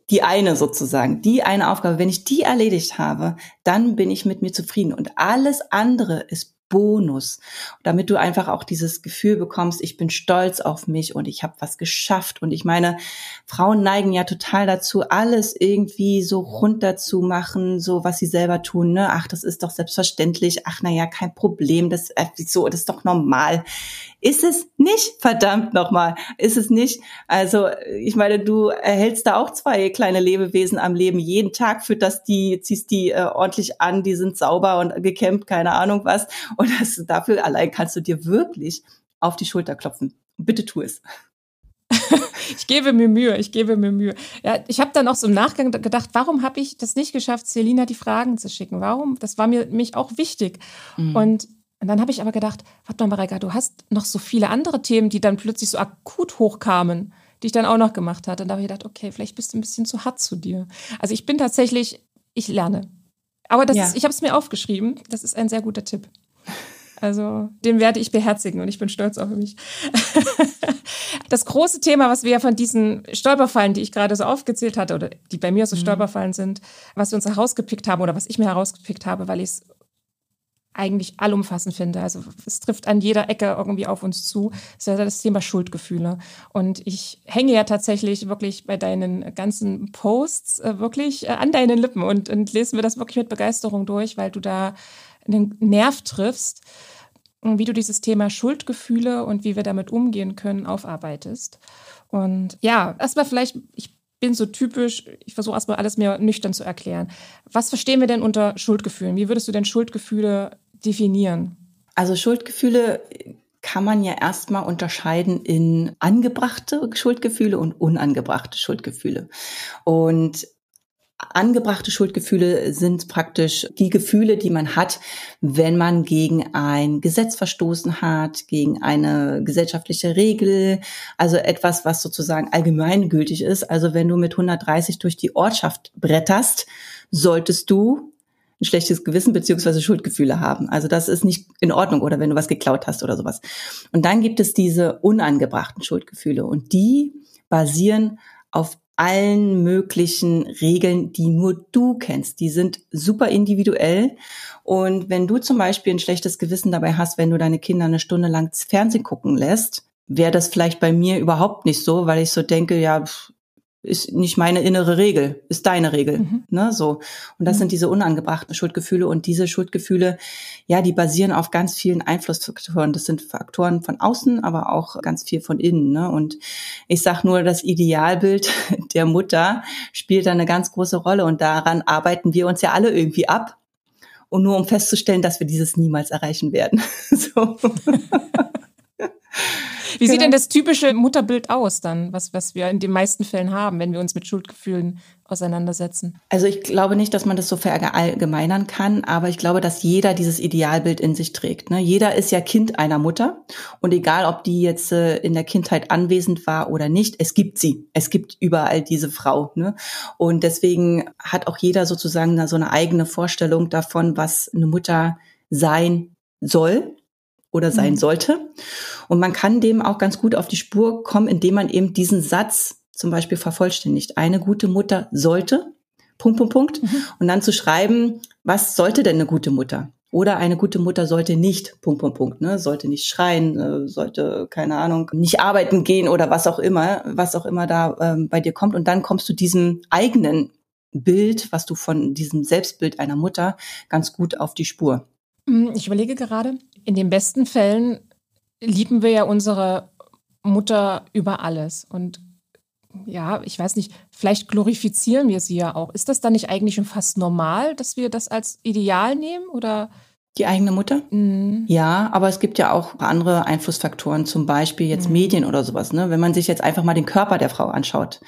die eine sozusagen, die eine Aufgabe. Wenn ich die erledigt habe, dann bin ich mit mir zufrieden. Und alles andere ist Bonus, damit du einfach auch dieses Gefühl bekommst, ich bin stolz auf mich und ich habe was geschafft. Und ich meine, Frauen neigen ja total dazu, alles irgendwie so runter zu machen, so was sie selber tun. Ne? Ach, das ist doch selbstverständlich. Ach, na ja, kein Problem. Das, äh, so, das ist doch normal. Ist es nicht, verdammt nochmal, ist es nicht. Also ich meine, du erhältst da auch zwei kleine Lebewesen am Leben. Jeden Tag fütterst die, ziehst die äh, ordentlich an, die sind sauber und gekämmt, keine Ahnung was. Und das, dafür allein kannst du dir wirklich auf die Schulter klopfen. Bitte tu es. [LAUGHS] ich gebe mir Mühe, ich gebe mir Mühe. Ja, ich habe dann auch so im Nachgang gedacht, warum habe ich das nicht geschafft, Selina die Fragen zu schicken? Warum? Das war mir mich auch wichtig. Mhm. Und und dann habe ich aber gedacht, warte mal, Mareika, du hast noch so viele andere Themen, die dann plötzlich so akut hochkamen, die ich dann auch noch gemacht hatte. Und da habe ich gedacht, okay, vielleicht bist du ein bisschen zu hart zu dir. Also ich bin tatsächlich, ich lerne. Aber das ja. ist, ich habe es mir aufgeschrieben. Das ist ein sehr guter Tipp. Also den werde ich beherzigen und ich bin stolz auf mich. [LAUGHS] das große Thema, was wir von diesen Stolperfallen, die ich gerade so aufgezählt hatte oder die bei mir so mhm. Stolperfallen sind, was wir uns herausgepickt haben oder was ich mir herausgepickt habe, weil ich es eigentlich allumfassend finde. Also es trifft an jeder Ecke irgendwie auf uns zu. Das ist ja das Thema Schuldgefühle. Und ich hänge ja tatsächlich wirklich bei deinen ganzen Posts äh, wirklich äh, an deinen Lippen und, und lesen wir das wirklich mit Begeisterung durch, weil du da einen Nerv triffst, wie du dieses Thema Schuldgefühle und wie wir damit umgehen können, aufarbeitest. Und ja, erstmal vielleicht, ich bin so typisch, ich versuche erstmal alles mir nüchtern zu erklären. Was verstehen wir denn unter Schuldgefühlen? Wie würdest du denn Schuldgefühle definieren? Also Schuldgefühle kann man ja erstmal unterscheiden in angebrachte Schuldgefühle und unangebrachte Schuldgefühle. Und Angebrachte Schuldgefühle sind praktisch die Gefühle, die man hat, wenn man gegen ein Gesetz verstoßen hat, gegen eine gesellschaftliche Regel, also etwas, was sozusagen allgemeingültig ist. Also wenn du mit 130 durch die Ortschaft bretterst, solltest du ein schlechtes Gewissen beziehungsweise Schuldgefühle haben. Also das ist nicht in Ordnung oder wenn du was geklaut hast oder sowas. Und dann gibt es diese unangebrachten Schuldgefühle und die basieren auf allen möglichen Regeln, die nur du kennst. Die sind super individuell. Und wenn du zum Beispiel ein schlechtes Gewissen dabei hast, wenn du deine Kinder eine Stunde lang Fernsehen gucken lässt, wäre das vielleicht bei mir überhaupt nicht so, weil ich so denke, ja, ist nicht meine innere Regel, ist deine Regel, mhm. ne, so. Und das mhm. sind diese unangebrachten Schuldgefühle und diese Schuldgefühle, ja, die basieren auf ganz vielen Einflussfaktoren. Das sind Faktoren von außen, aber auch ganz viel von innen, ne. Und ich sag nur, das Idealbild [LAUGHS] der Mutter spielt da eine ganz große Rolle und daran arbeiten wir uns ja alle irgendwie ab. Und nur um festzustellen, dass wir dieses niemals erreichen werden. [LAUGHS] so. [LAUGHS] Wie genau. sieht denn das typische Mutterbild aus dann, was, was wir in den meisten Fällen haben, wenn wir uns mit Schuldgefühlen auseinandersetzen? Also ich glaube nicht, dass man das so verallgemeinern kann, aber ich glaube, dass jeder dieses Idealbild in sich trägt. Ne? Jeder ist ja Kind einer Mutter und egal, ob die jetzt äh, in der Kindheit anwesend war oder nicht, es gibt sie. Es gibt überall diese Frau. Ne? Und deswegen hat auch jeder sozusagen so eine eigene Vorstellung davon, was eine Mutter sein soll oder sein mhm. sollte. Und man kann dem auch ganz gut auf die Spur kommen, indem man eben diesen Satz zum Beispiel vervollständigt. Eine gute Mutter sollte, Punkt, Punkt, Punkt. Mhm. Und dann zu schreiben, was sollte denn eine gute Mutter? Oder eine gute Mutter sollte nicht, Punkt, Punkt, Punkt, ne? sollte nicht schreien, äh, sollte, keine Ahnung, nicht arbeiten gehen oder was auch immer, was auch immer da ähm, bei dir kommt. Und dann kommst du diesem eigenen Bild, was du von diesem Selbstbild einer Mutter ganz gut auf die Spur. Hm, ich überlege gerade, in den besten Fällen lieben wir ja unsere Mutter über alles. Und ja, ich weiß nicht, vielleicht glorifizieren wir sie ja auch. Ist das dann nicht eigentlich schon fast normal, dass wir das als Ideal nehmen? Oder Die eigene Mutter? Mhm. Ja, aber es gibt ja auch andere Einflussfaktoren, zum Beispiel jetzt mhm. Medien oder sowas. Ne? Wenn man sich jetzt einfach mal den Körper der Frau anschaut.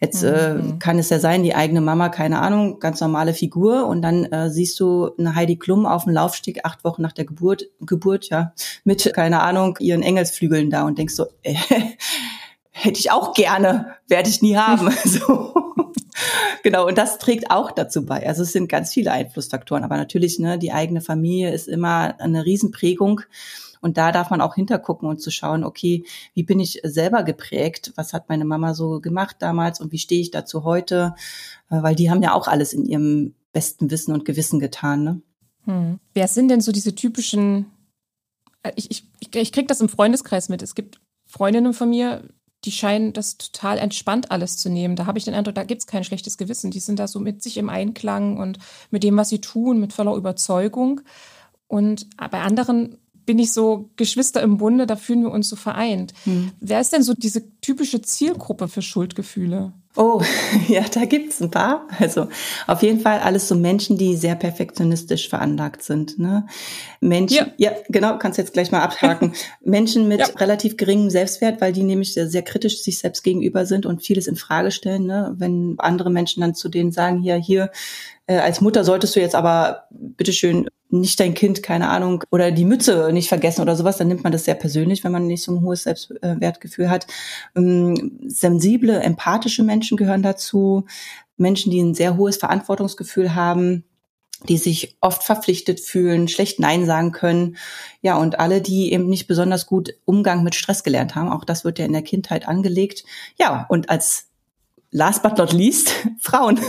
Jetzt mhm. äh, kann es ja sein, die eigene Mama, keine Ahnung, ganz normale Figur und dann äh, siehst du eine Heidi Klum auf dem Laufsteg acht Wochen nach der Geburt, Geburt ja, mit, keine Ahnung, ihren Engelsflügeln da und denkst so, [LAUGHS] äh, hätte ich auch gerne, werde ich nie haben. [LAUGHS] so. genau, und das trägt auch dazu bei. Also es sind ganz viele Einflussfaktoren, aber natürlich, ne, die eigene Familie ist immer eine Riesenprägung. Und da darf man auch hintergucken und zu schauen, okay, wie bin ich selber geprägt? Was hat meine Mama so gemacht damals und wie stehe ich dazu heute? Äh, weil die haben ja auch alles in ihrem besten Wissen und Gewissen getan. Ne? Hm. Wer sind denn so diese typischen, äh, ich, ich, ich kriege das im Freundeskreis mit. Es gibt Freundinnen von mir, die scheinen das total entspannt alles zu nehmen. Da habe ich den Eindruck, da gibt es kein schlechtes Gewissen. Die sind da so mit sich im Einklang und mit dem, was sie tun, mit voller Überzeugung. Und bei anderen bin ich so Geschwister im Bunde, da fühlen wir uns so vereint. Hm. Wer ist denn so diese typische Zielgruppe für Schuldgefühle? Oh, [LAUGHS] ja, da gibt's ein paar. Also auf jeden Fall alles so Menschen, die sehr perfektionistisch veranlagt sind. Ne? Menschen, ja. ja, genau, kannst jetzt gleich mal abhaken. [LAUGHS] Menschen mit ja. relativ geringem Selbstwert, weil die nämlich sehr, sehr, kritisch sich selbst gegenüber sind und vieles in Frage stellen. Ne? Wenn andere Menschen dann zu denen sagen, hier, hier, äh, als Mutter solltest du jetzt aber bitteschön nicht dein Kind, keine Ahnung, oder die Mütze nicht vergessen oder sowas, dann nimmt man das sehr persönlich, wenn man nicht so ein hohes Selbstwertgefühl hat. Ähm, sensible, empathische Menschen gehören dazu. Menschen, die ein sehr hohes Verantwortungsgefühl haben, die sich oft verpflichtet fühlen, schlecht Nein sagen können. Ja, und alle, die eben nicht besonders gut Umgang mit Stress gelernt haben. Auch das wird ja in der Kindheit angelegt. Ja, und als last but not least, [LAUGHS] Frauen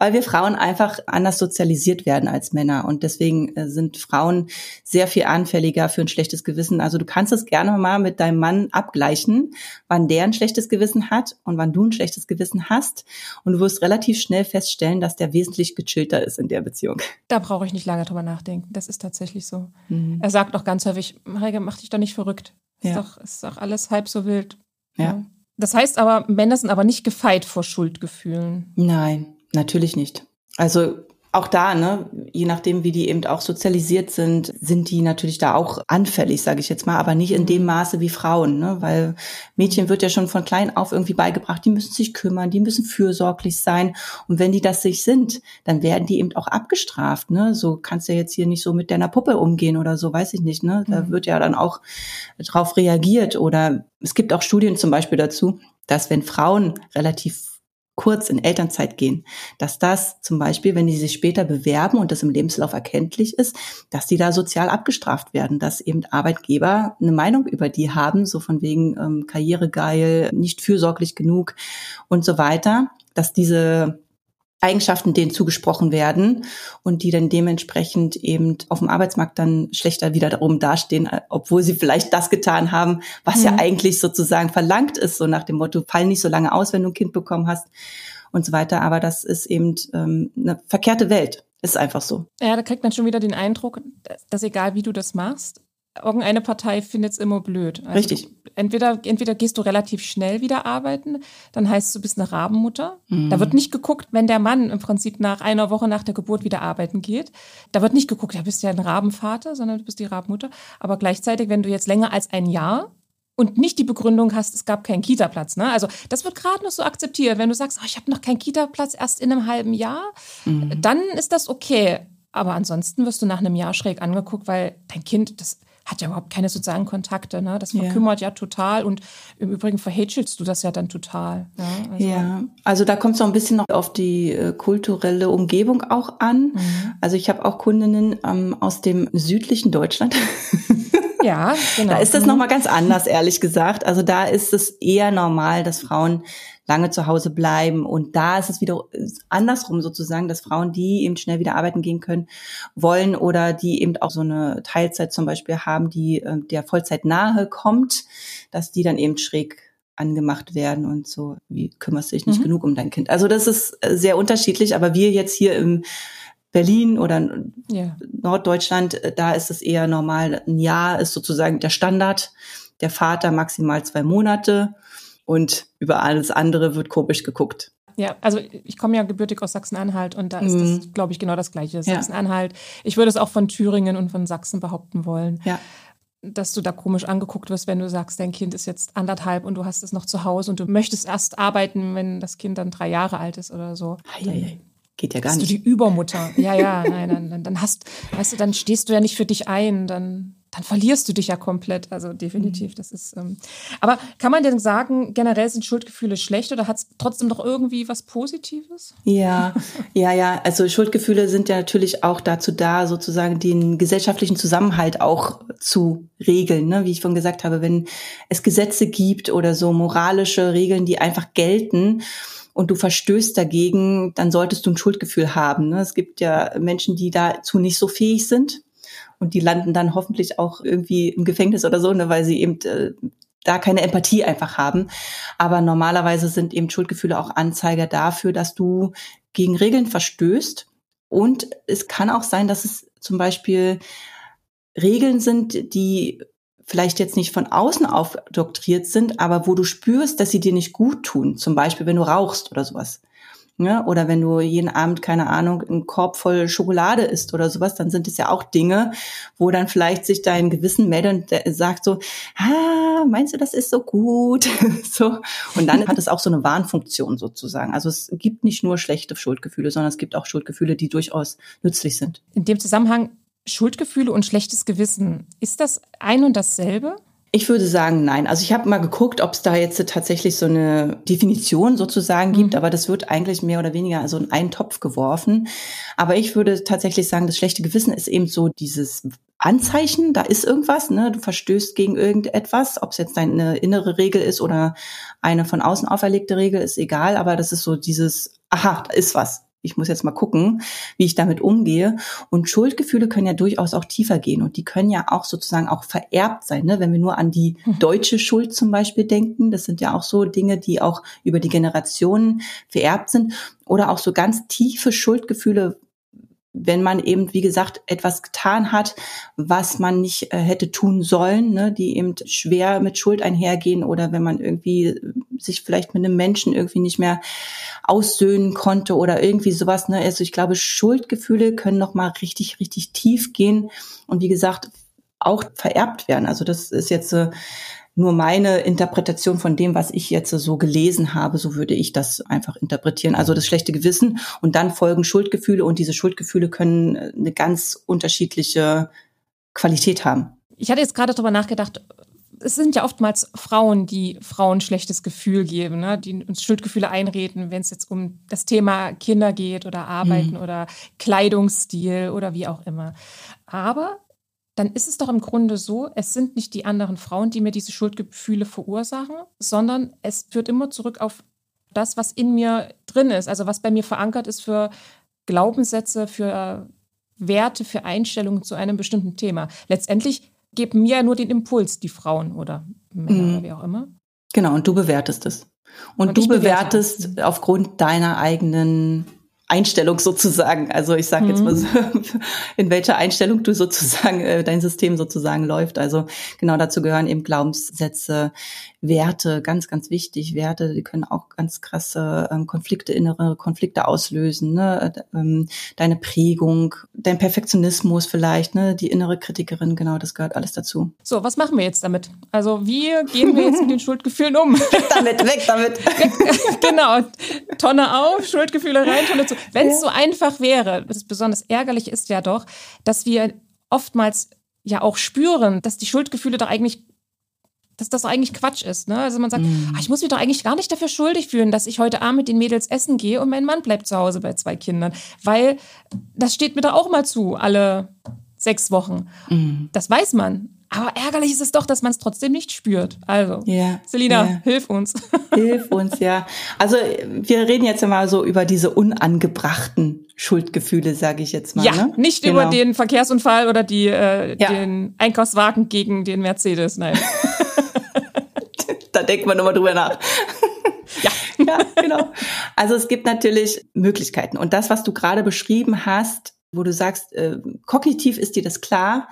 weil wir Frauen einfach anders sozialisiert werden als Männer. Und deswegen äh, sind Frauen sehr viel anfälliger für ein schlechtes Gewissen. Also du kannst es gerne mal mit deinem Mann abgleichen, wann der ein schlechtes Gewissen hat und wann du ein schlechtes Gewissen hast. Und du wirst relativ schnell feststellen, dass der wesentlich gechillter ist in der Beziehung. Da brauche ich nicht lange drüber nachdenken. Das ist tatsächlich so. Mhm. Er sagt auch ganz häufig, Marike, mach dich doch nicht verrückt. Ja. Ist, doch, ist doch alles halb so wild. ja. ja. Das heißt aber, Männer sind aber nicht gefeit vor Schuldgefühlen. Nein, Natürlich nicht. Also auch da, ne, je nachdem, wie die eben auch sozialisiert sind, sind die natürlich da auch anfällig, sage ich jetzt mal, aber nicht in dem Maße wie Frauen, ne, weil Mädchen wird ja schon von klein auf irgendwie beigebracht, die müssen sich kümmern, die müssen fürsorglich sein und wenn die das sich sind, dann werden die eben auch abgestraft, ne, so kannst du ja jetzt hier nicht so mit deiner Puppe umgehen oder so, weiß ich nicht, ne, da mhm. wird ja dann auch drauf reagiert oder es gibt auch Studien zum Beispiel dazu, dass wenn Frauen relativ kurz in Elternzeit gehen, dass das zum Beispiel, wenn die sich später bewerben und das im Lebenslauf erkenntlich ist, dass die da sozial abgestraft werden, dass eben Arbeitgeber eine Meinung über die haben, so von wegen ähm, karrieregeil, nicht fürsorglich genug und so weiter, dass diese Eigenschaften denen zugesprochen werden und die dann dementsprechend eben auf dem Arbeitsmarkt dann schlechter wieder darum dastehen, äh, obwohl sie vielleicht das getan haben, was mhm. ja eigentlich sozusagen verlangt ist, so nach dem Motto, fall nicht so lange aus, wenn du ein Kind bekommen hast und so weiter. Aber das ist eben ähm, eine verkehrte Welt. Ist einfach so. Ja, da kriegt man schon wieder den Eindruck, dass egal wie du das machst, irgendeine Partei findet es immer blöd. Also Richtig. Du, entweder, entweder gehst du relativ schnell wieder arbeiten, dann heißt es, du bist eine Rabenmutter. Mhm. Da wird nicht geguckt, wenn der Mann im Prinzip nach einer Woche nach der Geburt wieder arbeiten geht. Da wird nicht geguckt, ja, bist ja ein Rabenvater, sondern du bist die Rabenmutter. Aber gleichzeitig, wenn du jetzt länger als ein Jahr und nicht die Begründung hast, es gab keinen Kita-Platz. Ne? Also das wird gerade noch so akzeptiert. Wenn du sagst, oh, ich habe noch keinen Kita-Platz erst in einem halben Jahr, mhm. dann ist das okay. Aber ansonsten wirst du nach einem Jahr schräg angeguckt, weil dein Kind, das hat ja überhaupt keine sozialen Kontakte. Ne? Das verkümmert ja. ja total und im Übrigen verhätschelst du das ja dann total. Ja, also, ja. also da kommt es auch ein bisschen noch auf die äh, kulturelle Umgebung auch an. Mhm. Also ich habe auch Kundinnen ähm, aus dem südlichen Deutschland. [LAUGHS] Ja, genau. Da ist das mhm. nochmal ganz anders, ehrlich gesagt. Also da ist es eher normal, dass Frauen lange zu Hause bleiben. Und da ist es wieder andersrum sozusagen, dass Frauen, die eben schnell wieder arbeiten gehen können, wollen oder die eben auch so eine Teilzeit zum Beispiel haben, die äh, der Vollzeit nahe kommt, dass die dann eben schräg angemacht werden und so, wie kümmerst du dich nicht mhm. genug um dein Kind? Also das ist äh, sehr unterschiedlich, aber wir jetzt hier im Berlin oder ja. Norddeutschland, äh, da ist es eher normal. Ein Jahr ist sozusagen der Standard. Der Vater maximal zwei Monate und über alles andere wird komisch geguckt. Ja, also ich komme ja gebürtig aus Sachsen-Anhalt und da ist mhm. das, glaube ich, genau das Gleiche. Sachsen-Anhalt. Ich würde es auch von Thüringen und von Sachsen behaupten wollen. Ja dass du da komisch angeguckt wirst, wenn du sagst, dein Kind ist jetzt anderthalb und du hast es noch zu Hause und du möchtest erst arbeiten, wenn das Kind dann drei Jahre alt ist oder so. Ei, Geht ja gar nicht. Bist du die Übermutter. Ja, ja, nein, dann, dann hast, weißt du, dann stehst du ja nicht für dich ein, dann dann verlierst du dich ja komplett. Also definitiv, mhm. das ist. Ähm, aber kann man denn sagen, generell sind Schuldgefühle schlecht oder hat es trotzdem doch irgendwie was Positives? Ja, [LAUGHS] ja, ja. Also Schuldgefühle sind ja natürlich auch dazu da, sozusagen den gesellschaftlichen Zusammenhalt auch zu regeln. Ne? Wie ich schon gesagt habe, wenn es Gesetze gibt oder so moralische Regeln, die einfach gelten und du verstößt dagegen, dann solltest du ein Schuldgefühl haben. Ne? Es gibt ja Menschen, die dazu nicht so fähig sind und die landen dann hoffentlich auch irgendwie im Gefängnis oder so, ne, weil sie eben äh, da keine Empathie einfach haben. Aber normalerweise sind eben Schuldgefühle auch Anzeiger dafür, dass du gegen Regeln verstößt. Und es kann auch sein, dass es zum Beispiel Regeln sind, die vielleicht jetzt nicht von außen aufdoktriert sind, aber wo du spürst, dass sie dir nicht gut tun. Zum Beispiel, wenn du rauchst oder sowas. Ja, oder wenn du jeden Abend, keine Ahnung, einen Korb voll Schokolade isst oder sowas, dann sind es ja auch Dinge, wo dann vielleicht sich dein Gewissen meldet und sagt so, ah, meinst du, das ist so gut? [LAUGHS] so. Und dann hat es auch so eine Warnfunktion sozusagen. Also es gibt nicht nur schlechte Schuldgefühle, sondern es gibt auch Schuldgefühle, die durchaus nützlich sind. In dem Zusammenhang Schuldgefühle und schlechtes Gewissen, ist das ein und dasselbe? Ich würde sagen, nein. Also ich habe mal geguckt, ob es da jetzt tatsächlich so eine Definition sozusagen gibt, mhm. aber das wird eigentlich mehr oder weniger also in einen Topf geworfen. Aber ich würde tatsächlich sagen, das schlechte Gewissen ist eben so dieses Anzeichen, da ist irgendwas, ne? Du verstößt gegen irgendetwas, ob es jetzt deine innere Regel ist oder eine von außen auferlegte Regel, ist egal, aber das ist so dieses, aha, da ist was ich muss jetzt mal gucken, wie ich damit umgehe. Und Schuldgefühle können ja durchaus auch tiefer gehen und die können ja auch sozusagen auch vererbt sein. Ne? Wenn wir nur an die hm. deutsche Schuld zum Beispiel denken, das sind ja auch so Dinge, die auch über die Generationen vererbt sind. Oder auch so ganz tiefe Schuldgefühle, wenn man eben, wie gesagt, etwas getan hat, was man nicht äh, hätte tun sollen, ne, die eben schwer mit Schuld einhergehen oder wenn man irgendwie sich vielleicht mit einem Menschen irgendwie nicht mehr aussöhnen konnte oder irgendwie sowas. Ne. Also ich glaube, Schuldgefühle können noch mal richtig, richtig tief gehen und wie gesagt auch vererbt werden. Also das ist jetzt äh, nur meine Interpretation von dem, was ich jetzt so gelesen habe, so würde ich das einfach interpretieren. Also das schlechte Gewissen und dann folgen Schuldgefühle und diese Schuldgefühle können eine ganz unterschiedliche Qualität haben. Ich hatte jetzt gerade darüber nachgedacht, es sind ja oftmals Frauen, die Frauen schlechtes Gefühl geben, ne? die uns Schuldgefühle einreden, wenn es jetzt um das Thema Kinder geht oder Arbeiten mhm. oder Kleidungsstil oder wie auch immer. Aber dann ist es doch im Grunde so, es sind nicht die anderen Frauen, die mir diese Schuldgefühle verursachen, sondern es führt immer zurück auf das, was in mir drin ist, also was bei mir verankert ist für Glaubenssätze, für Werte, für Einstellungen zu einem bestimmten Thema. Letztendlich geben mir ja nur den Impuls, die Frauen oder Männer mhm. oder wie auch immer. Genau, und du bewertest es. Und, und du bewertest bewerte. aufgrund deiner eigenen Einstellung sozusagen. Also ich sage jetzt mal so, mhm. [LAUGHS] in welcher Einstellung du sozusagen äh, dein System sozusagen läuft. Also genau dazu gehören eben Glaubenssätze, Werte, ganz, ganz wichtig. Werte, die können auch ganz krasse ähm, Konflikte, innere Konflikte auslösen. Ne? Ähm, deine Prägung, dein Perfektionismus vielleicht, ne? die innere Kritikerin, genau, das gehört alles dazu. So, was machen wir jetzt damit? Also wie gehen wir jetzt mit den [LAUGHS] Schuldgefühlen um? Weg damit, weg damit. [LAUGHS] genau, Tonne auf, Schuldgefühle rein, Tonne zu. Wenn es ja. so einfach wäre, das besonders ärgerlich ist ja doch, dass wir oftmals ja auch spüren, dass die Schuldgefühle doch eigentlich dass das eigentlich Quatsch ist. Ne? Also man sagt, mm. ach, ich muss mich doch eigentlich gar nicht dafür schuldig fühlen, dass ich heute Abend mit den Mädels essen gehe und mein Mann bleibt zu Hause bei zwei Kindern. Weil das steht mir doch auch mal zu, alle sechs Wochen. Mm. Das weiß man. Aber ärgerlich ist es doch, dass man es trotzdem nicht spürt. Also, yeah, Selina, yeah. hilf uns. [LAUGHS] Hilf uns, ja. Also wir reden jetzt mal so über diese unangebrachten Schuldgefühle, sage ich jetzt mal. Ja, ne? nicht genau. über den Verkehrsunfall oder die, äh, ja. den Einkaufswagen gegen den Mercedes, nein. Da denkt man nochmal drüber nach. [LAUGHS] Ja. [LAUGHS] ja, genau. Also es gibt natürlich Möglichkeiten. Und das, was du gerade beschrieben hast, wo du sagst, äh, kognitiv ist dir das klar,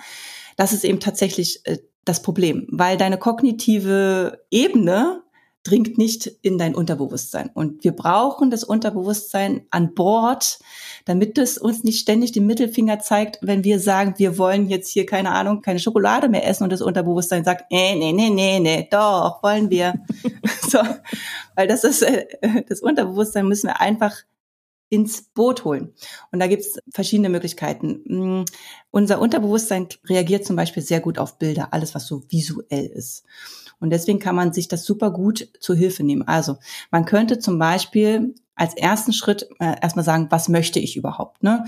das ist eben tatsächlich äh, das Problem, weil deine kognitive Ebene dringt nicht in dein Unterbewusstsein. Und wir brauchen das Unterbewusstsein an Bord, damit es uns nicht ständig den Mittelfinger zeigt, wenn wir sagen, wir wollen jetzt hier, keine Ahnung, keine Schokolade mehr essen und das Unterbewusstsein sagt, nee, nee, nee, nee, nee, doch, wollen wir. [LAUGHS] so, weil das ist, äh, das Unterbewusstsein müssen wir einfach ins Boot holen. Und da gibt's verschiedene Möglichkeiten. Mm, unser Unterbewusstsein reagiert zum Beispiel sehr gut auf Bilder, alles was so visuell ist. Und deswegen kann man sich das super gut zur Hilfe nehmen. Also man könnte zum Beispiel als ersten Schritt äh, erstmal sagen, was möchte ich überhaupt? Ne?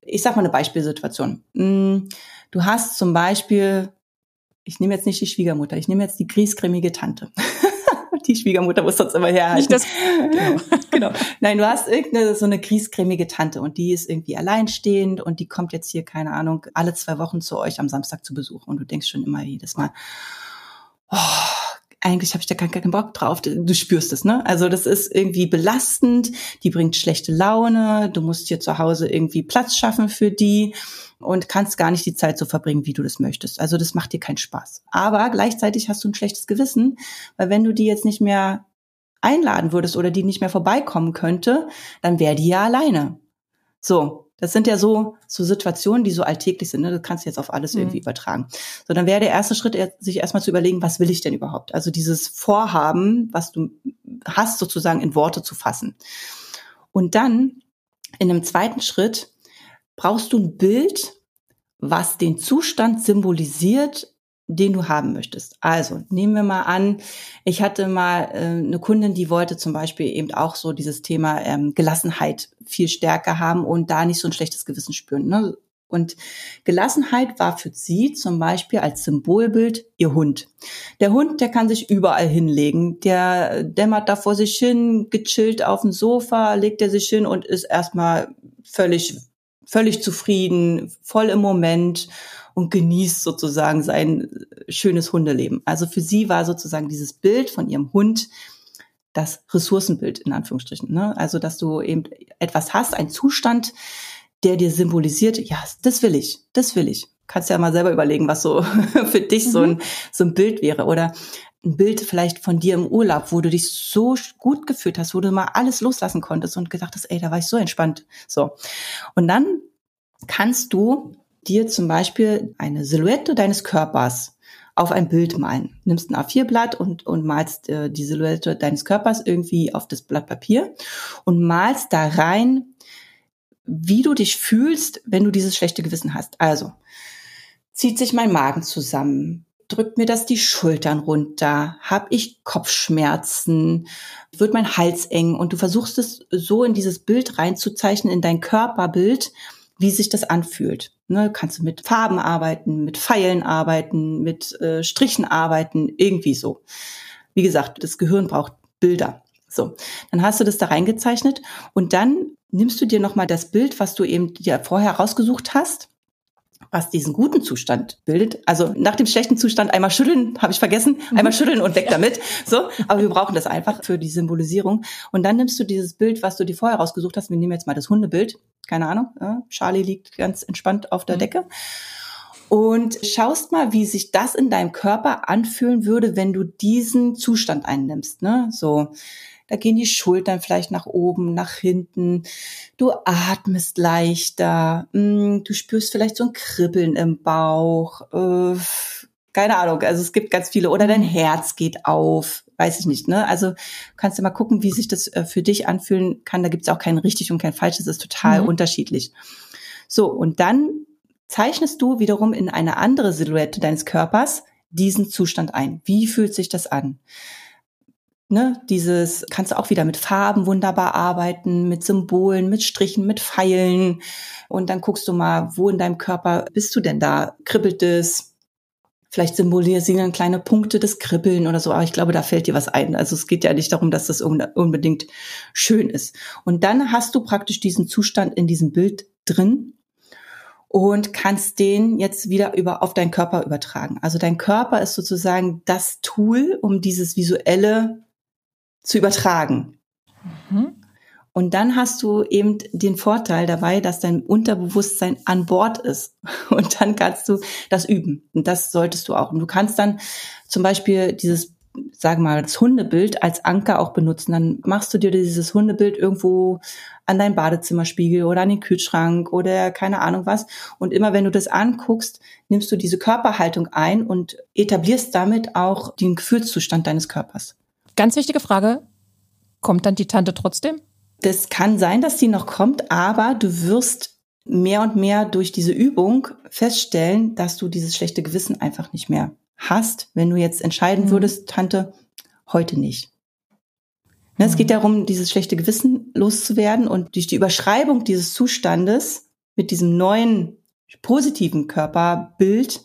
Ich sage mal eine Beispielsituation. Mm, du hast zum Beispiel, ich nehme jetzt nicht die Schwiegermutter, ich nehme jetzt die griesgrämige Tante. [LAUGHS] die Schwiegermutter muss sonst immer herhalten. Nicht das, genau. [LAUGHS] genau. Nein, du hast irgendeine so eine griesgrämige Tante und die ist irgendwie alleinstehend und die kommt jetzt hier, keine Ahnung, alle zwei Wochen zu euch am Samstag zu Besuch und du denkst schon immer jedes Mal, oh, eigentlich habe ich da gar keinen Bock drauf. Du spürst es, ne? Also das ist irgendwie belastend, die bringt schlechte Laune, du musst hier zu Hause irgendwie Platz schaffen für die und kannst gar nicht die Zeit so verbringen, wie du das möchtest. Also das macht dir keinen Spaß. Aber gleichzeitig hast du ein schlechtes Gewissen, weil wenn du die jetzt nicht mehr einladen würdest oder die nicht mehr vorbeikommen könnte, dann wäre die ja alleine. So, das sind ja so, so Situationen, die so alltäglich sind. Ne? Das kannst du jetzt auf alles irgendwie mhm. übertragen. So, dann wäre der erste Schritt, sich erstmal zu überlegen, was will ich denn überhaupt? Also dieses Vorhaben, was du hast, sozusagen in Worte zu fassen. Und dann in einem zweiten Schritt brauchst du ein Bild, was den Zustand symbolisiert, den du haben möchtest. Also nehmen wir mal an, ich hatte mal äh, eine Kundin, die wollte zum Beispiel eben auch so dieses Thema ähm, Gelassenheit viel stärker haben und da nicht so ein schlechtes Gewissen spüren. Ne? Und Gelassenheit war für sie zum Beispiel als Symbolbild ihr Hund. Der Hund, der kann sich überall hinlegen. Der dämmert da vor sich hin, gechillt auf dem Sofa, legt er sich hin und ist erstmal völlig, völlig zufrieden, voll im Moment und genießt sozusagen sein schönes Hundeleben. Also für sie war sozusagen dieses Bild von ihrem Hund das Ressourcenbild in Anführungsstrichen. Ne? Also dass du eben etwas hast, ein Zustand, der dir symbolisiert, ja, das will ich, das will ich. Kannst ja mal selber überlegen, was so [LAUGHS] für dich mhm. so, ein, so ein Bild wäre. Oder ein Bild vielleicht von dir im Urlaub, wo du dich so gut gefühlt hast, wo du mal alles loslassen konntest und gedacht hast, ey, da war ich so entspannt. So. Und dann kannst du dir zum Beispiel eine Silhouette deines Körpers auf ein Bild malen. Nimmst ein A4-Blatt und, und malst äh, die Silhouette deines Körpers irgendwie auf das Blatt Papier und malst da rein, wie du dich fühlst, wenn du dieses schlechte Gewissen hast. Also, zieht sich mein Magen zusammen, drückt mir das die Schultern runter, habe ich Kopfschmerzen, wird mein Hals eng und du versuchst es so in dieses Bild reinzuzeichnen, in dein Körperbild, wie sich das anfühlt. Ne, kannst du mit Farben arbeiten, mit Pfeilen arbeiten, mit äh, Strichen arbeiten, irgendwie so. Wie gesagt, das Gehirn braucht Bilder. So, dann hast du das da reingezeichnet und dann nimmst du dir nochmal das Bild, was du eben dir vorher rausgesucht hast was diesen guten Zustand bildet. Also nach dem schlechten Zustand einmal schütteln, [LAUGHS] habe ich vergessen, mhm. einmal schütteln und weg damit. So, aber wir brauchen das einfach für die Symbolisierung. Und dann nimmst du dieses Bild, was du dir vorher rausgesucht hast. Wir nehmen jetzt mal das Hundebild. Keine Ahnung. Ja, Charlie liegt ganz entspannt auf der mhm. Decke. Und schaust mal, wie sich das in deinem Körper anfühlen würde, wenn du diesen Zustand einnimmst. Ne? So, da gehen die Schultern vielleicht nach oben, nach hinten. Du atmest leichter. Mm, du spürst vielleicht so ein Kribbeln im Bauch. Äh, keine Ahnung. Also es gibt ganz viele. Oder dein Herz geht auf. Weiß ich nicht. Ne? Also kannst du mal gucken, wie sich das äh, für dich anfühlen kann. Da gibt es auch kein richtig und kein falsch. Das ist total mhm. unterschiedlich. So, und dann zeichnest du wiederum in eine andere Silhouette deines Körpers diesen Zustand ein. Wie fühlt sich das an? Ne, dieses kannst du auch wieder mit Farben wunderbar arbeiten, mit Symbolen, mit Strichen, mit Pfeilen. Und dann guckst du mal, wo in deinem Körper bist du denn da? Kribbelt es? Vielleicht symbolisieren kleine Punkte des Kribbeln oder so, aber ich glaube, da fällt dir was ein. Also es geht ja nicht darum, dass das unbedingt schön ist. Und dann hast du praktisch diesen Zustand in diesem Bild drin und kannst den jetzt wieder über auf deinen Körper übertragen. Also dein Körper ist sozusagen das Tool, um dieses visuelle zu übertragen. Mhm. Und dann hast du eben den Vorteil dabei, dass dein Unterbewusstsein an Bord ist. [LAUGHS] Und dann kannst du das üben. Und das solltest du auch. Und du kannst dann zum Beispiel dieses sag mal, das Hundebild als Anker auch benutzen. Dann machst du dir dieses Hundebild irgendwo an deinen Badezimmerspiegel oder an den Kühlschrank oder keine Ahnung was. Und immer wenn du das anguckst, nimmst du diese Körperhaltung ein und etablierst damit auch den Gefühlszustand deines Körpers. Ganz wichtige Frage. Kommt dann die Tante trotzdem? Das kann sein, dass sie noch kommt, aber du wirst mehr und mehr durch diese Übung feststellen, dass du dieses schlechte Gewissen einfach nicht mehr hast, wenn du jetzt entscheiden mhm. würdest, Tante, heute nicht. Ne, es geht mhm. darum, dieses schlechte Gewissen loszuwerden und durch die Überschreibung dieses Zustandes mit diesem neuen positiven Körperbild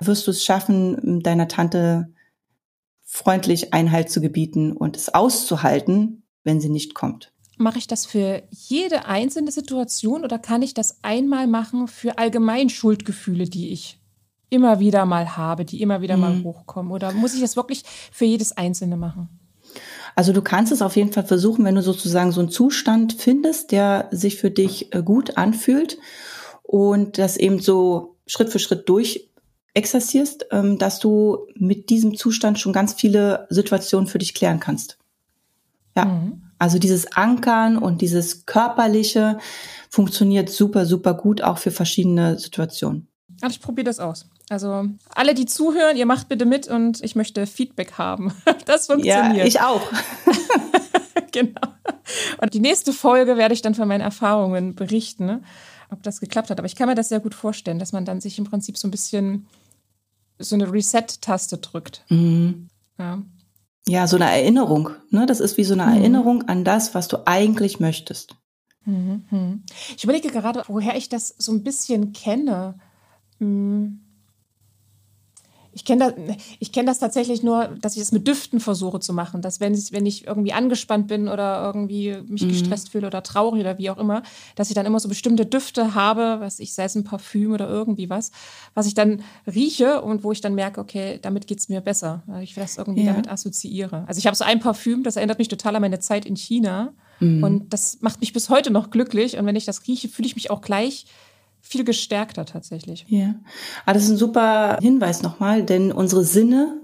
wirst du es schaffen, deiner Tante freundlich Einhalt zu gebieten und es auszuhalten, wenn sie nicht kommt. Mache ich das für jede einzelne Situation oder kann ich das einmal machen für allgemein Schuldgefühle, die ich immer wieder mal habe, die immer wieder mhm. mal hochkommen? Oder muss ich das wirklich für jedes Einzelne machen? Also du kannst es auf jeden Fall versuchen, wenn du sozusagen so einen Zustand findest, der sich für dich äh, gut anfühlt und das eben so Schritt für Schritt durch exerzierst, ähm, dass du mit diesem Zustand schon ganz viele Situationen für dich klären kannst. Ja. Mhm. Also dieses Ankern und dieses körperliche funktioniert super, super gut auch für verschiedene Situationen. Also ich probiere das aus. Also alle, die zuhören, ihr macht bitte mit und ich möchte Feedback haben. [LAUGHS] Das funktioniert. Ja, ich auch. [LAUGHS] [LAUGHS] genau. Und die nächste Folge werde ich dann von meinen Erfahrungen berichten, ne? ob das geklappt hat. Aber ich kann mir das sehr gut vorstellen, dass man dann sich im Prinzip so ein bisschen so eine Reset-Taste drückt. Mhm. Ja. ja, so eine Erinnerung. Ne? Das ist wie so eine mhm. Erinnerung an das, was du eigentlich möchtest. Mhm. Ich überlege gerade, woher ich das so ein bisschen kenne. Hm. Ich kenne das, ich kenn das tatsächlich nur, dass ich das mit Düften versuche zu machen. Dass wenn ich, wenn ich irgendwie angespannt bin oder irgendwie mich mhm. gestresst fühle oder traurig oder wie auch immer, dass ich dann immer so bestimmte Düfte habe, was ich, sei es ein Parfüm oder irgendwie was, was ich dann rieche und wo ich dann merke, okay, damit geht es mir besser, weil ich das irgendwie ja. damit assoziiere. Also ich habe so ein Parfüm, das erinnert mich total an meine Zeit in China. Mhm. Und das macht mich bis heute noch glücklich. Und wenn ich das rieche, fühle ich mich auch gleich viel gestärkter tatsächlich. Ja, aber das ist ein super Hinweis nochmal, denn unsere Sinne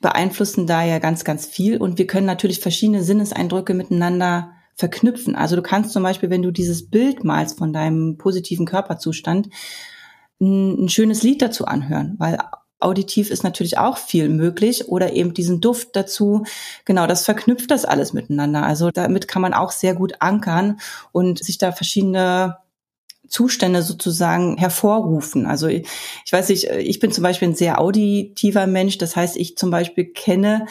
beeinflussen da ja ganz, ganz viel und wir können natürlich verschiedene Sinneseindrücke miteinander verknüpfen. Also du kannst zum Beispiel, wenn du dieses Bild malst von deinem positiven Körperzustand, ein, ein schönes Lied dazu anhören, weil auditiv ist natürlich auch viel möglich oder eben diesen Duft dazu. Genau, das verknüpft das alles miteinander. Also damit kann man auch sehr gut ankern und sich da verschiedene Zustände sozusagen hervorrufen. Also ich, ich weiß nicht, ich bin zum Beispiel ein sehr auditiver Mensch. Das heißt, ich zum Beispiel kenne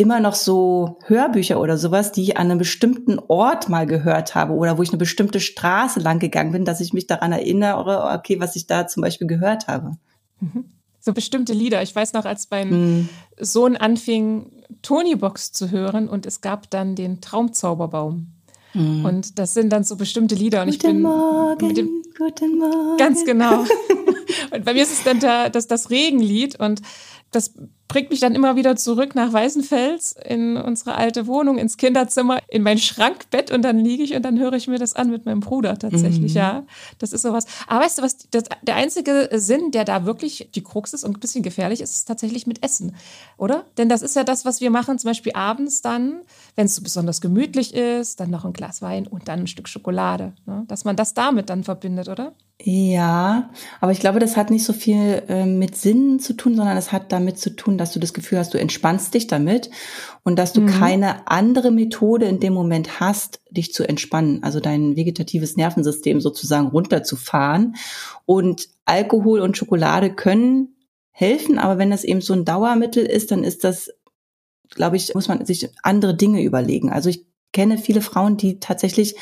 immer noch so Hörbücher oder sowas, die ich an einem bestimmten Ort mal gehört habe oder wo ich eine bestimmte Straße lang gegangen bin, dass ich mich daran erinnere, okay, was ich da zum Beispiel gehört habe. Mhm. So bestimmte Lieder. Ich weiß noch, als mein mhm. Sohn anfing, Tony Box zu hören und es gab dann den Traumzauberbaum. Mhm. Und das sind dann so bestimmte Lieder. Und guten ich bin Morgen, mit dem, guten Morgen. Ganz genau. [LAUGHS] und bei mir ist es dann der, das, das Regenlied und das bringt mich dann immer wieder zurück nach Weißenfels in unsere alte Wohnung, ins Kinderzimmer, in mein Schrankbett und dann liege ich und dann höre ich mir das an mit meinem Bruder tatsächlich, mhm. ja. Das ist sowas. Aber weißt du was, das, der einzige Sinn, der da wirklich die Krux ist und ein bisschen gefährlich ist, ist tatsächlich mit Essen, oder? Denn das ist ja das, was wir machen, zum Beispiel abends dann, wenn es so besonders gemütlich ist, dann noch ein Glas Wein und dann ein Stück Schokolade, ne? dass man das damit dann verbindet, oder? Ja, aber ich glaube, das hat nicht so viel äh, mit Sinnen zu tun, sondern es hat damit zu tun, dass du das Gefühl hast, du entspannst dich damit und dass du mhm. keine andere Methode in dem Moment hast, dich zu entspannen, also dein vegetatives Nervensystem sozusagen runterzufahren. Und Alkohol und Schokolade können helfen, aber wenn das eben so ein Dauermittel ist, dann ist das, glaube ich, muss man sich andere Dinge überlegen. Also ich kenne viele Frauen, die tatsächlich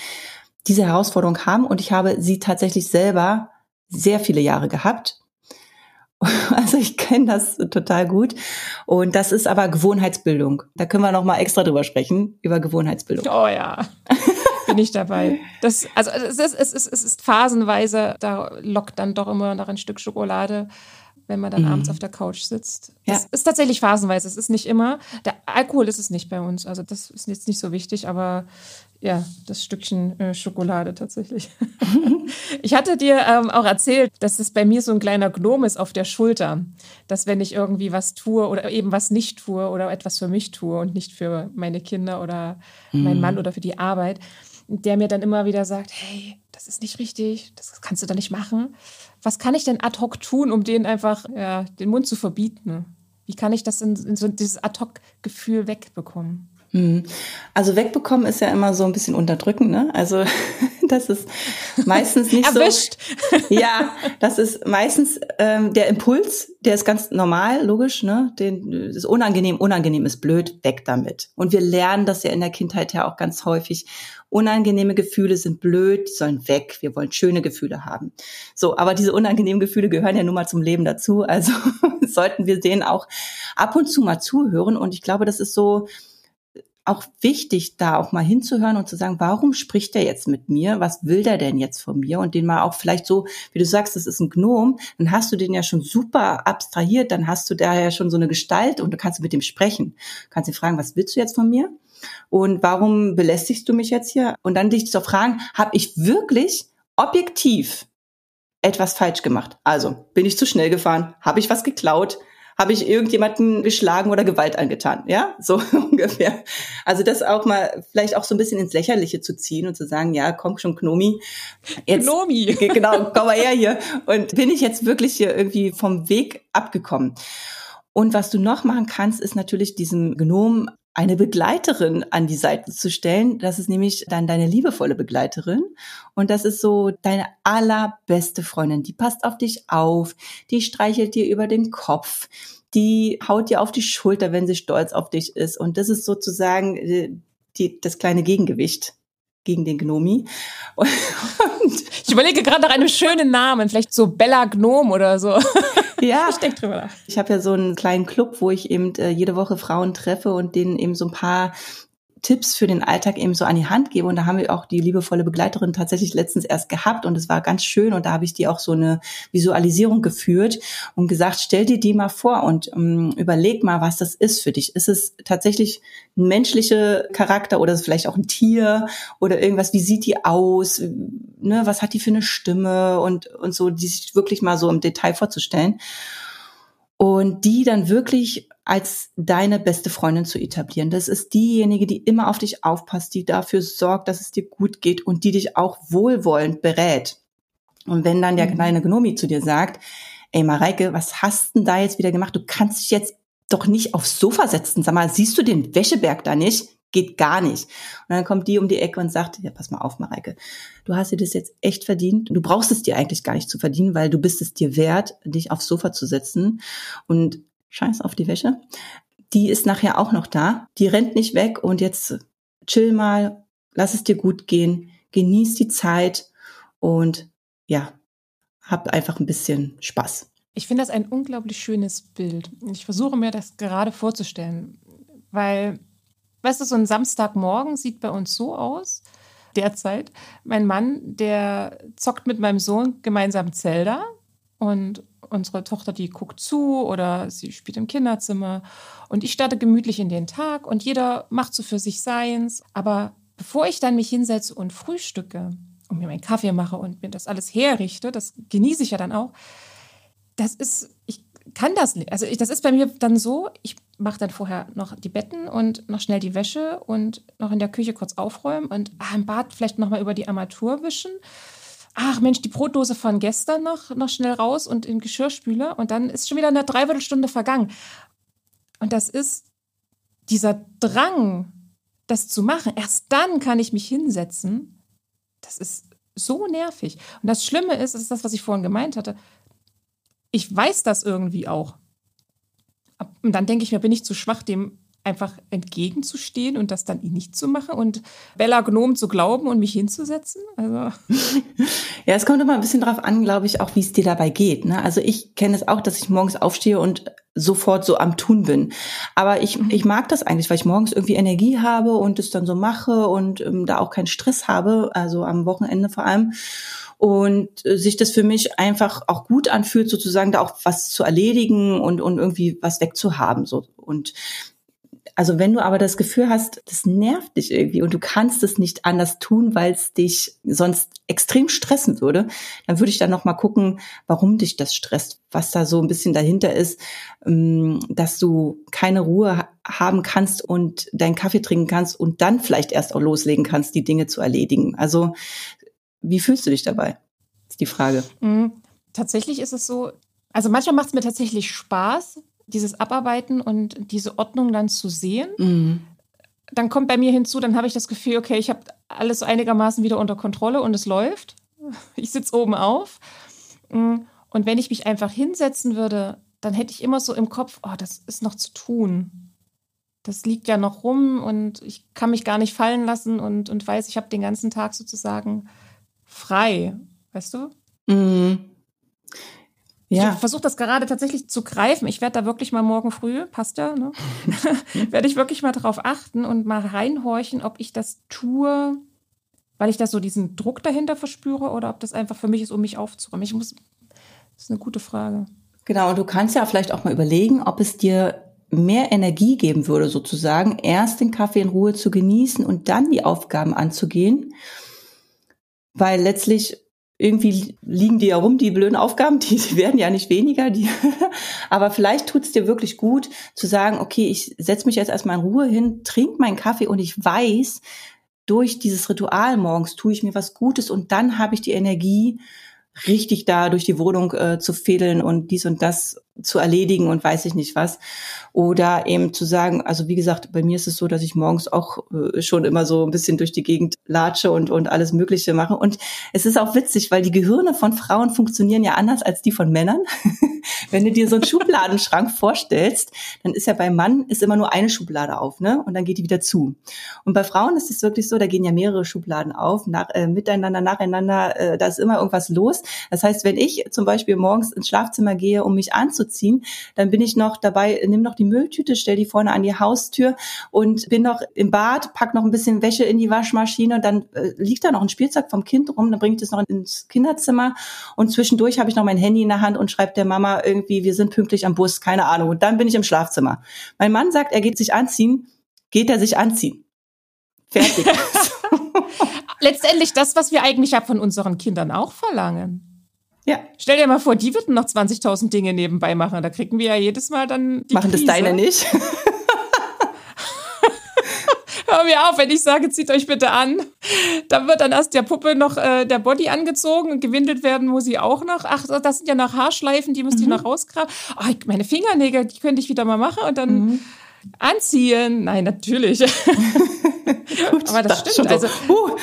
diese Herausforderung haben und ich habe sie tatsächlich selber sehr viele Jahre gehabt. [LAUGHS] Also ich kenne das total gut und das ist aber Gewohnheitsbildung. Da können wir noch mal extra drüber sprechen über Gewohnheitsbildung. Oh ja. Bin ich dabei. Das, also es ist, es, ist, es ist phasenweise, da lockt dann doch immer noch ein Stück Schokolade wenn man dann mhm. abends auf der Couch sitzt. Das ja. ist tatsächlich phasenweise, es ist nicht immer. Der Alkohol ist es nicht bei uns, also das ist jetzt nicht so wichtig, aber ja, das Stückchen äh, Schokolade tatsächlich. [LAUGHS] ich hatte dir ähm, auch erzählt, dass es bei mir so ein kleiner Gnom ist auf der Schulter, dass wenn ich irgendwie was tue oder eben was nicht tue oder etwas für mich tue und nicht für meine Kinder oder mhm. meinen Mann oder für die Arbeit, der mir dann immer wieder sagt, hey, das ist nicht richtig, das kannst du da nicht machen. Was kann ich denn ad hoc tun, um denen einfach ja, den Mund zu verbieten? Wie kann ich das in, in so dieses ad hoc Gefühl wegbekommen? Hm. Also wegbekommen ist ja immer so ein bisschen unterdrückend, ne? Also [LAUGHS] das ist meistens nicht Erwischt. so. Ja, das ist meistens ähm, der Impuls, der ist ganz normal, logisch, ne? Den das ist unangenehm, unangenehm ist blöd, weg damit. Und wir lernen das ja in der Kindheit ja auch ganz häufig. Unangenehme Gefühle sind blöd, die sollen weg. Wir wollen schöne Gefühle haben. So, aber diese unangenehmen Gefühle gehören ja nun mal zum Leben dazu. Also [LAUGHS] sollten wir denen auch ab und zu mal zuhören. Und ich glaube, das ist so auch wichtig, da auch mal hinzuhören und zu sagen, warum spricht der jetzt mit mir? Was will der denn jetzt von mir? Und den mal auch vielleicht so, wie du sagst, das ist ein Gnom, dann hast du den ja schon super abstrahiert, dann hast du da ja schon so eine Gestalt und du kannst mit dem sprechen. Du kannst ihn fragen, was willst du jetzt von mir? Und warum belästigst du mich jetzt hier? Und dann dich zu fragen, habe ich wirklich objektiv etwas falsch gemacht? Also, bin ich zu schnell gefahren? Habe ich was geklaut? Habe ich irgendjemanden geschlagen oder Gewalt angetan, ja, so [LAUGHS] ungefähr. Also das auch mal vielleicht auch so ein bisschen ins Lächerliche zu ziehen und zu sagen, ja, komm schon, Knomi. Jetzt, Knomi. [LAUGHS] Genau, komm mal her hier. Und bin ich jetzt wirklich hier irgendwie vom Weg abgekommen? Und was du noch machen kannst, ist natürlich diesem Gnom eine Begleiterin an die Seite zu stellen. Das ist nämlich dann deine liebevolle Begleiterin. Und das ist so deine allerbeste Freundin. Die passt auf dich auf, die streichelt dir über den Kopf, die haut dir auf die Schulter, wenn sie stolz auf dich ist. Und das ist sozusagen äh, die, das kleine Gegengewicht gegen den Gnomi. [LAUGHS] Und ich überlege gerade nach einem schönen Namen, vielleicht so Bella Gnome oder so. [LAUGHS] Ja, ich denke drüber nach. Ich habe ja so einen kleinen Club, wo ich eben äh, jede Woche Frauen treffe und denen eben so ein paar Tipps für den Alltag eben so an die Hand gebe. Und da haben wir auch die liebevolle Begleiterin tatsächlich letztens erst gehabt und es war ganz schön. Und da habe ich die auch so eine Visualisierung geführt und gesagt, stell dir die mal vor und ähm, überleg mal, was das ist für dich. Ist es tatsächlich ein menschlicher Charakter oder ist es vielleicht auch ein Tier oder irgendwas? Wie sieht die aus? Ne, was hat die für eine Stimme und, und so, die sich wirklich mal so im Detail vorzustellen und die dann wirklich als deine beste Freundin zu etablieren. Das ist diejenige, die immer auf dich aufpasst, die dafür sorgt, dass es dir gut geht und die dich auch wohlwollend berät. Und wenn dann der mhm. kleine Gnomi zu dir sagt, ey Mareike, was hast denn da jetzt wieder gemacht? Du kannst dich jetzt doch nicht aufs Sofa setzen. Sag mal, siehst du den Wäscheberg da nicht? Geht gar nicht. Und dann kommt die um die Ecke und sagt, ja, pass mal auf, Mareike, du hast dir das jetzt echt verdient. Du brauchst es dir eigentlich gar nicht zu verdienen, weil du bist es dir wert, dich aufs Sofa zu setzen. Und scheiß auf die Wäsche. Die ist nachher auch noch da. Die rennt nicht weg und jetzt chill mal, lass es dir gut gehen, genieß die Zeit und ja, hab einfach ein bisschen Spaß. Ich finde das ein unglaublich schönes Bild. Ich versuche mir das gerade vorzustellen, weil, weißt du, so ein Samstagmorgen sieht bei uns so aus, derzeit. Mein Mann, der zockt mit meinem Sohn gemeinsam Zelda und unsere Tochter, die guckt zu oder sie spielt im Kinderzimmer. Und ich starte gemütlich in den Tag und jeder macht so für sich seins. Aber bevor ich dann mich hinsetze und frühstücke und mir meinen Kaffee mache und mir das alles herrichte, das genieße ich ja dann auch, das ist, kann das nicht. Also ich, das ist bei mir dann so, ich mache dann vorher noch die Betten und noch schnell die Wäsche und noch in der Küche kurz aufräumen und ah, im Bad vielleicht nochmal über die Armatur wischen ach Mensch, die Brotdose von gestern noch, noch schnell raus und in den Geschirrspüler und dann ist schon wieder eine Dreiviertelstunde vergangen. Und das ist dieser Drang, das zu machen. Erst dann kann ich mich hinsetzen. Das ist so nervig. Und das Schlimme ist, das ist das, was ich vorhin gemeint hatte. Ich weiß das irgendwie auch. Und dann denke ich mir, bin ich zu schwach, dem einfach entgegenzustehen und das dann nicht zu machen und Bella Gnom zu glauben und mich hinzusetzen? Also. [LAUGHS] Ja, es kommt immer ein bisschen drauf an, glaube ich, auch wie es dir dabei geht. Ne? Also ich kenne es auch, dass ich morgens aufstehe und sofort so am Tun bin. Aber ich, mhm. ich mag das eigentlich, weil ich morgens irgendwie Energie habe und es dann so mache und ähm, da auch keinen Stress habe, also am Wochenende vor allem und äh, sich das für mich einfach auch gut anfühlt, sozusagen da auch was zu erledigen und, und irgendwie was wegzuhaben. So. Und Also wenn du aber das Gefühl hast, das nervt dich irgendwie und du kannst es nicht anders tun, weil es dich sonst extrem stressen würde, dann würde ich dann noch mal gucken, warum dich das stresst, was da so ein bisschen dahinter ist, ähm, dass du keine Ruhe haben kannst und deinen Kaffee trinken kannst und dann vielleicht erst auch loslegen kannst, die Dinge zu erledigen. Also wie fühlst du dich dabei? Ist die Frage. Mhm. Tatsächlich ist es so, also manchmal macht es mir tatsächlich Spaß, dieses Abarbeiten und diese Ordnung dann zu sehen. Mhm. Dann kommt bei mir hinzu, dann habe ich das Gefühl, okay, ich habe alles einigermaßen wieder unter Kontrolle und es läuft. [LAUGHS] Ich sitze oben auf. Mm, und wenn ich mich einfach hinsetzen würde, dann hätte ich immer so im Kopf, oh, das ist noch zu tun. Das liegt ja noch rum und ich kann mich gar nicht fallen lassen und, und weiß, ich habe den ganzen Tag sozusagen frei. Weißt du? Mhm. Ja. Ich versuche das gerade tatsächlich zu greifen. Ich werde da wirklich mal morgen früh, passt ja, ne? [LAUGHS] werde ich wirklich mal darauf achten und mal reinhorchen, ob ich das tue, weil ich da so diesen Druck dahinter verspüre oder ob das einfach für mich ist, um mich aufzuräumen. Ich muss, das ist eine gute Frage. Genau, und du kannst ja vielleicht auch mal überlegen, ob es dir mehr Energie geben würde, sozusagen, erst den Kaffee in Ruhe zu genießen und dann die Aufgaben anzugehen. Weil letztlich irgendwie liegen die ja rum, die blöden Aufgaben, die, die werden ja nicht weniger. Die, [LAUGHS] aber vielleicht tut es dir wirklich gut zu sagen, okay, ich setze mich jetzt erstmal in Ruhe hin, trinke meinen Kaffee und ich weiß, durch dieses Ritual morgens tue ich mir was Gutes und dann habe ich die Energie, richtig da durch die Wohnung äh, zu fädeln und dies und das zu erledigen und weiß ich nicht was. Oder eben zu sagen, also wie gesagt, bei mir ist es so, dass ich morgens auch äh, schon immer so ein bisschen durch die Gegend latsche und, und alles Mögliche mache. Und es ist auch witzig, weil die Gehirne von Frauen funktionieren ja anders als die von Männern. [LAUGHS] Wenn du dir so einen Schubladenschrank vorstellst, dann ist ja beim Mann ist immer nur eine Schublade auf, ne? Und dann geht die wieder zu. Und bei Frauen ist es wirklich so, da gehen ja mehrere Schubladen auf, nach, äh, miteinander, nacheinander, äh, da ist immer irgendwas los. Das heißt, wenn ich zum Beispiel morgens ins Schlafzimmer gehe, um mich anzuziehen, dann bin ich noch dabei, nimm noch die Mülltüte, stell die vorne an die Haustür und bin noch im Bad, pack noch ein bisschen Wäsche in die Waschmaschine und dann äh, liegt da noch ein Spielzeug vom Kind rum, dann bringe ich das noch ins Kinderzimmer und zwischendurch habe ich noch mein Handy in der Hand und schreibe der Mama irgendwie, wir sind pünktlich am Bus, keine Ahnung. Und dann bin ich im Schlafzimmer. Mein Mann sagt, er geht sich anziehen, geht er sich anziehen. Fertig. [LAUGHS] [LAUGHS] Letztendlich das, was wir eigentlich ja von unseren Kindern auch verlangen. Ja. Stell dir mal vor, die würden noch 20.000 Dinge nebenbei machen. Da kriegen wir ja jedes Mal dann die Machen Krise. das deine nicht? [LAUGHS] Hör mir auf, wenn ich sage, zieht euch bitte an. Da wird dann erst der Puppe noch äh, der Body angezogen und gewindelt werden muss sie auch noch. Ach, das sind ja noch Haarschleifen, die müsst ihr mhm. noch rausgraben. Oh, meine Fingernägel, die könnte ich wieder mal machen und dann mhm. anziehen. Nein, natürlich. Gut, [LAUGHS] Aber das stimmt. Also, uh.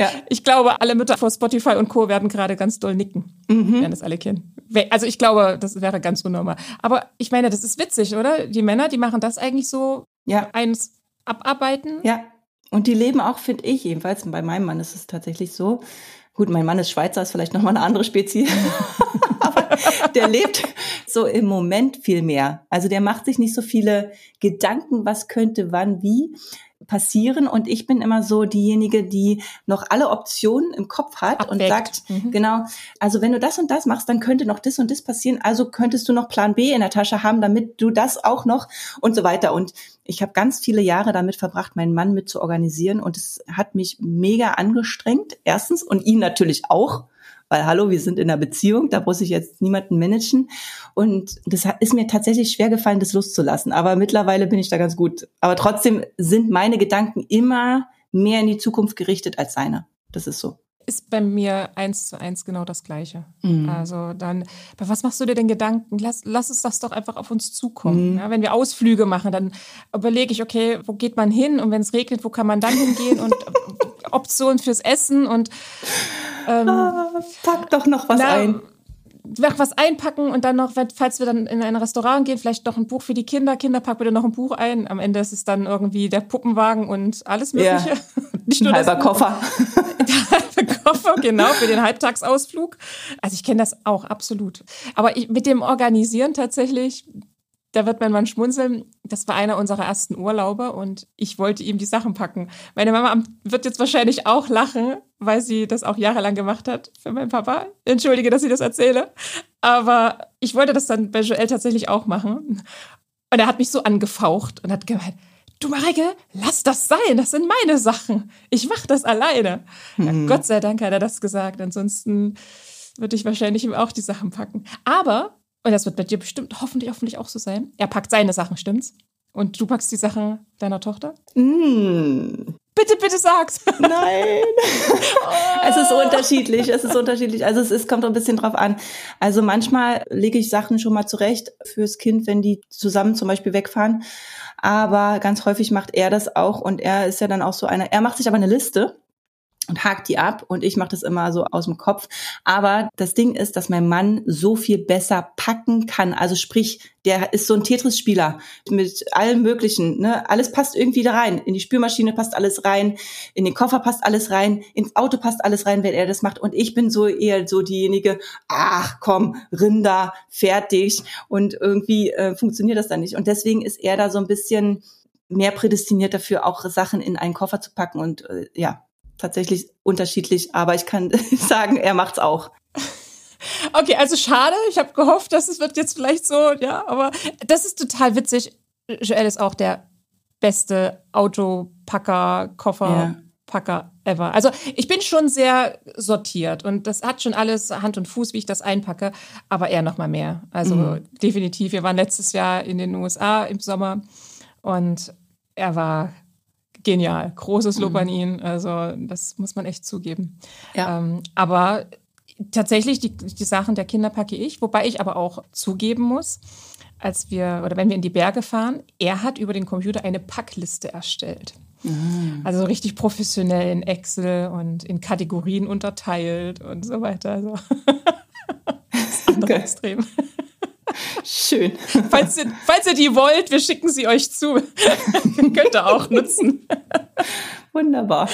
Ja. Ich glaube, alle Mütter vor Spotify und Co. werden gerade ganz doll nicken, mhm. werden das alle kennen. Also ich glaube, das wäre ganz unnormal. Aber ich meine, das ist witzig, oder? Die Männer, die machen das eigentlich so ja. eins abarbeiten. Ja. Und die leben auch, finde ich, jedenfalls bei meinem Mann ist es tatsächlich so. Gut, mein Mann ist Schweizer, ist vielleicht nochmal eine andere Spezies. [LAUGHS] Aber der lebt so im Moment viel mehr. Also der macht sich nicht so viele Gedanken, was könnte, wann, wie, passieren. Und ich bin immer so diejenige, die noch alle Optionen im Kopf hat Abweckt. und sagt, mhm. genau, also wenn du das und das machst, dann könnte noch das und das passieren, also könntest du noch Plan B in der Tasche haben, damit du das auch noch und so weiter. Und ich habe ganz viele Jahre damit verbracht, meinen Mann mit zu organisieren. Und es hat mich mega angestrengt, erstens und ihn natürlich auch, weil hallo, wir sind in einer Beziehung, da muss ich jetzt niemanden managen. Und das ist mir tatsächlich schwer gefallen, das loszulassen. Aber mittlerweile bin ich da ganz gut. Aber trotzdem sind meine Gedanken immer mehr in die Zukunft gerichtet als seine. Das ist so ist bei mir eins zu eins genau das Gleiche. Mhm. Also dann, bei was machst du dir denn Gedanken? Lass, lass es das doch einfach auf uns zukommen. Mhm. Ja, wenn wir Ausflüge machen, dann überlege ich, okay, wo geht man hin? Und wenn es regnet, wo kann man dann hingehen? Und [LAUGHS] Optionen fürs Essen und ähm, ah, pack doch noch was na, ein noch was einpacken und dann noch, falls wir dann in ein Restaurant gehen, vielleicht noch ein Buch für die Kinder. Kinder, pack bitte noch ein Buch ein. Am Ende ist es dann irgendwie der Puppenwagen und alles Mögliche. Ja. [LAUGHS] Nicht nur ein halber Koffer. [LAUGHS] Der halbe Koffer, genau, für den Halbtagsausflug. Also ich kenne das auch absolut. Aber ich, mit dem Organisieren tatsächlich, da wird mein Mann schmunzeln. Das war einer unserer ersten Urlaube und ich wollte ihm die Sachen packen. Meine Mama wird jetzt wahrscheinlich auch lachen, weil sie das auch jahrelang gemacht hat für meinen Papa. Entschuldige, dass ich das erzähle. Aber ich wollte das dann bei Joel tatsächlich auch machen. Und er hat mich so angefaucht und hat gemeint, du Mareike, lass das sein, das sind meine Sachen. Ich mach das alleine. Mhm. Ja, Gott sei Dank hat er das gesagt, ansonsten würde ich wahrscheinlich ihm auch die Sachen packen. Aber, und das wird bei dir bestimmt hoffentlich, hoffentlich auch so sein, er packt seine Sachen, stimmt's? Und du packst die Sachen deiner Tochter? Mm. Bitte, bitte sag's. Nein. [LAUGHS] es ist unterschiedlich. Es ist unterschiedlich. Also es, ist, kommt ein bisschen drauf an. Also manchmal lege ich Sachen schon mal zurecht fürs Kind, wenn die zusammen zum Beispiel wegfahren. Aber ganz häufig macht er das auch und er ist ja dann auch so einer. Er macht sich aber eine Liste und hakt die ab und ich mache das immer so aus dem Kopf. Aber das Ding ist, dass mein Mann so viel besser packen kann. Also sprich, der ist so ein Tetris-Spieler mit allem Möglichen. Ne? Alles passt irgendwie da rein. In die Spülmaschine passt alles rein, in den Koffer passt alles rein, ins Auto passt alles rein, wenn er das macht. Und ich bin so eher so diejenige, ach komm, Rinder, fertig. Und irgendwie äh, funktioniert das dann nicht. Und deswegen ist er da so ein bisschen mehr prädestiniert dafür, auch Sachen in einen Koffer zu packen. Und äh, ja, tatsächlich unterschiedlich, aber ich kann [LAUGHS] sagen, er macht's auch. Okay, also schade. Ich habe gehofft, dass es wird jetzt vielleicht so, ja, aber das ist total witzig. Joel ist auch der beste Autopacker, Kofferpacker ja. ever. Also ich bin schon sehr sortiert und das hat schon alles Hand und Fuß, wie ich das einpacke, aber er noch mal mehr. Also mhm. definitiv. Wir waren letztes Jahr in den USA im Sommer und er war genial. Großes Lob mhm. an ihn. Also, das muss man echt zugeben. Ja. Ähm, aber tatsächlich, die, die Sachen der Kinder packe ich, wobei ich aber auch zugeben muss, als wir oder wenn wir in die Berge fahren, er hat über den Computer eine Packliste erstellt. Mhm. Also richtig professionell in Excel und in Kategorien unterteilt und so weiter. Also [LAUGHS] das ist okay. extrem. Schön. Falls ihr, falls ihr die wollt, wir schicken sie euch zu. [LAUGHS] Könnt ihr auch nutzen. Wunderbar.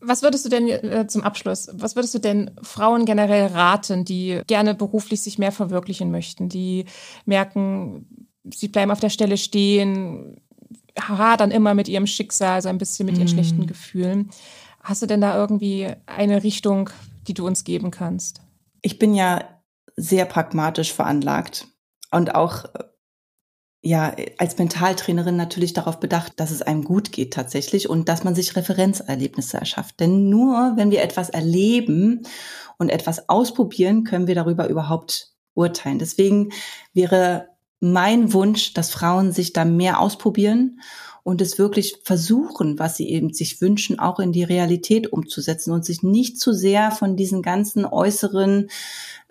Was würdest du denn äh, zum Abschluss, was würdest du denn Frauen generell raten, die gerne beruflich sich mehr verwirklichen möchten, die merken, sie bleiben auf der Stelle stehen, hadern immer mit ihrem Schicksal, so ein bisschen mit ihren mm. schlechten Gefühlen. Hast du denn da irgendwie eine Richtung, die du uns geben kannst? Ich bin ja sehr pragmatisch veranlagt und auch ja als Mentaltrainerin natürlich darauf bedacht, dass es einem gut geht tatsächlich und dass man sich Referenzerlebnisse erschafft. Denn nur wenn wir etwas erleben und etwas ausprobieren, können wir darüber überhaupt urteilen. Deswegen wäre mein Wunsch, dass Frauen sich da mehr ausprobieren und es wirklich versuchen, was sie eben sich wünschen, auch in die Realität umzusetzen und sich nicht zu sehr von diesen ganzen äußeren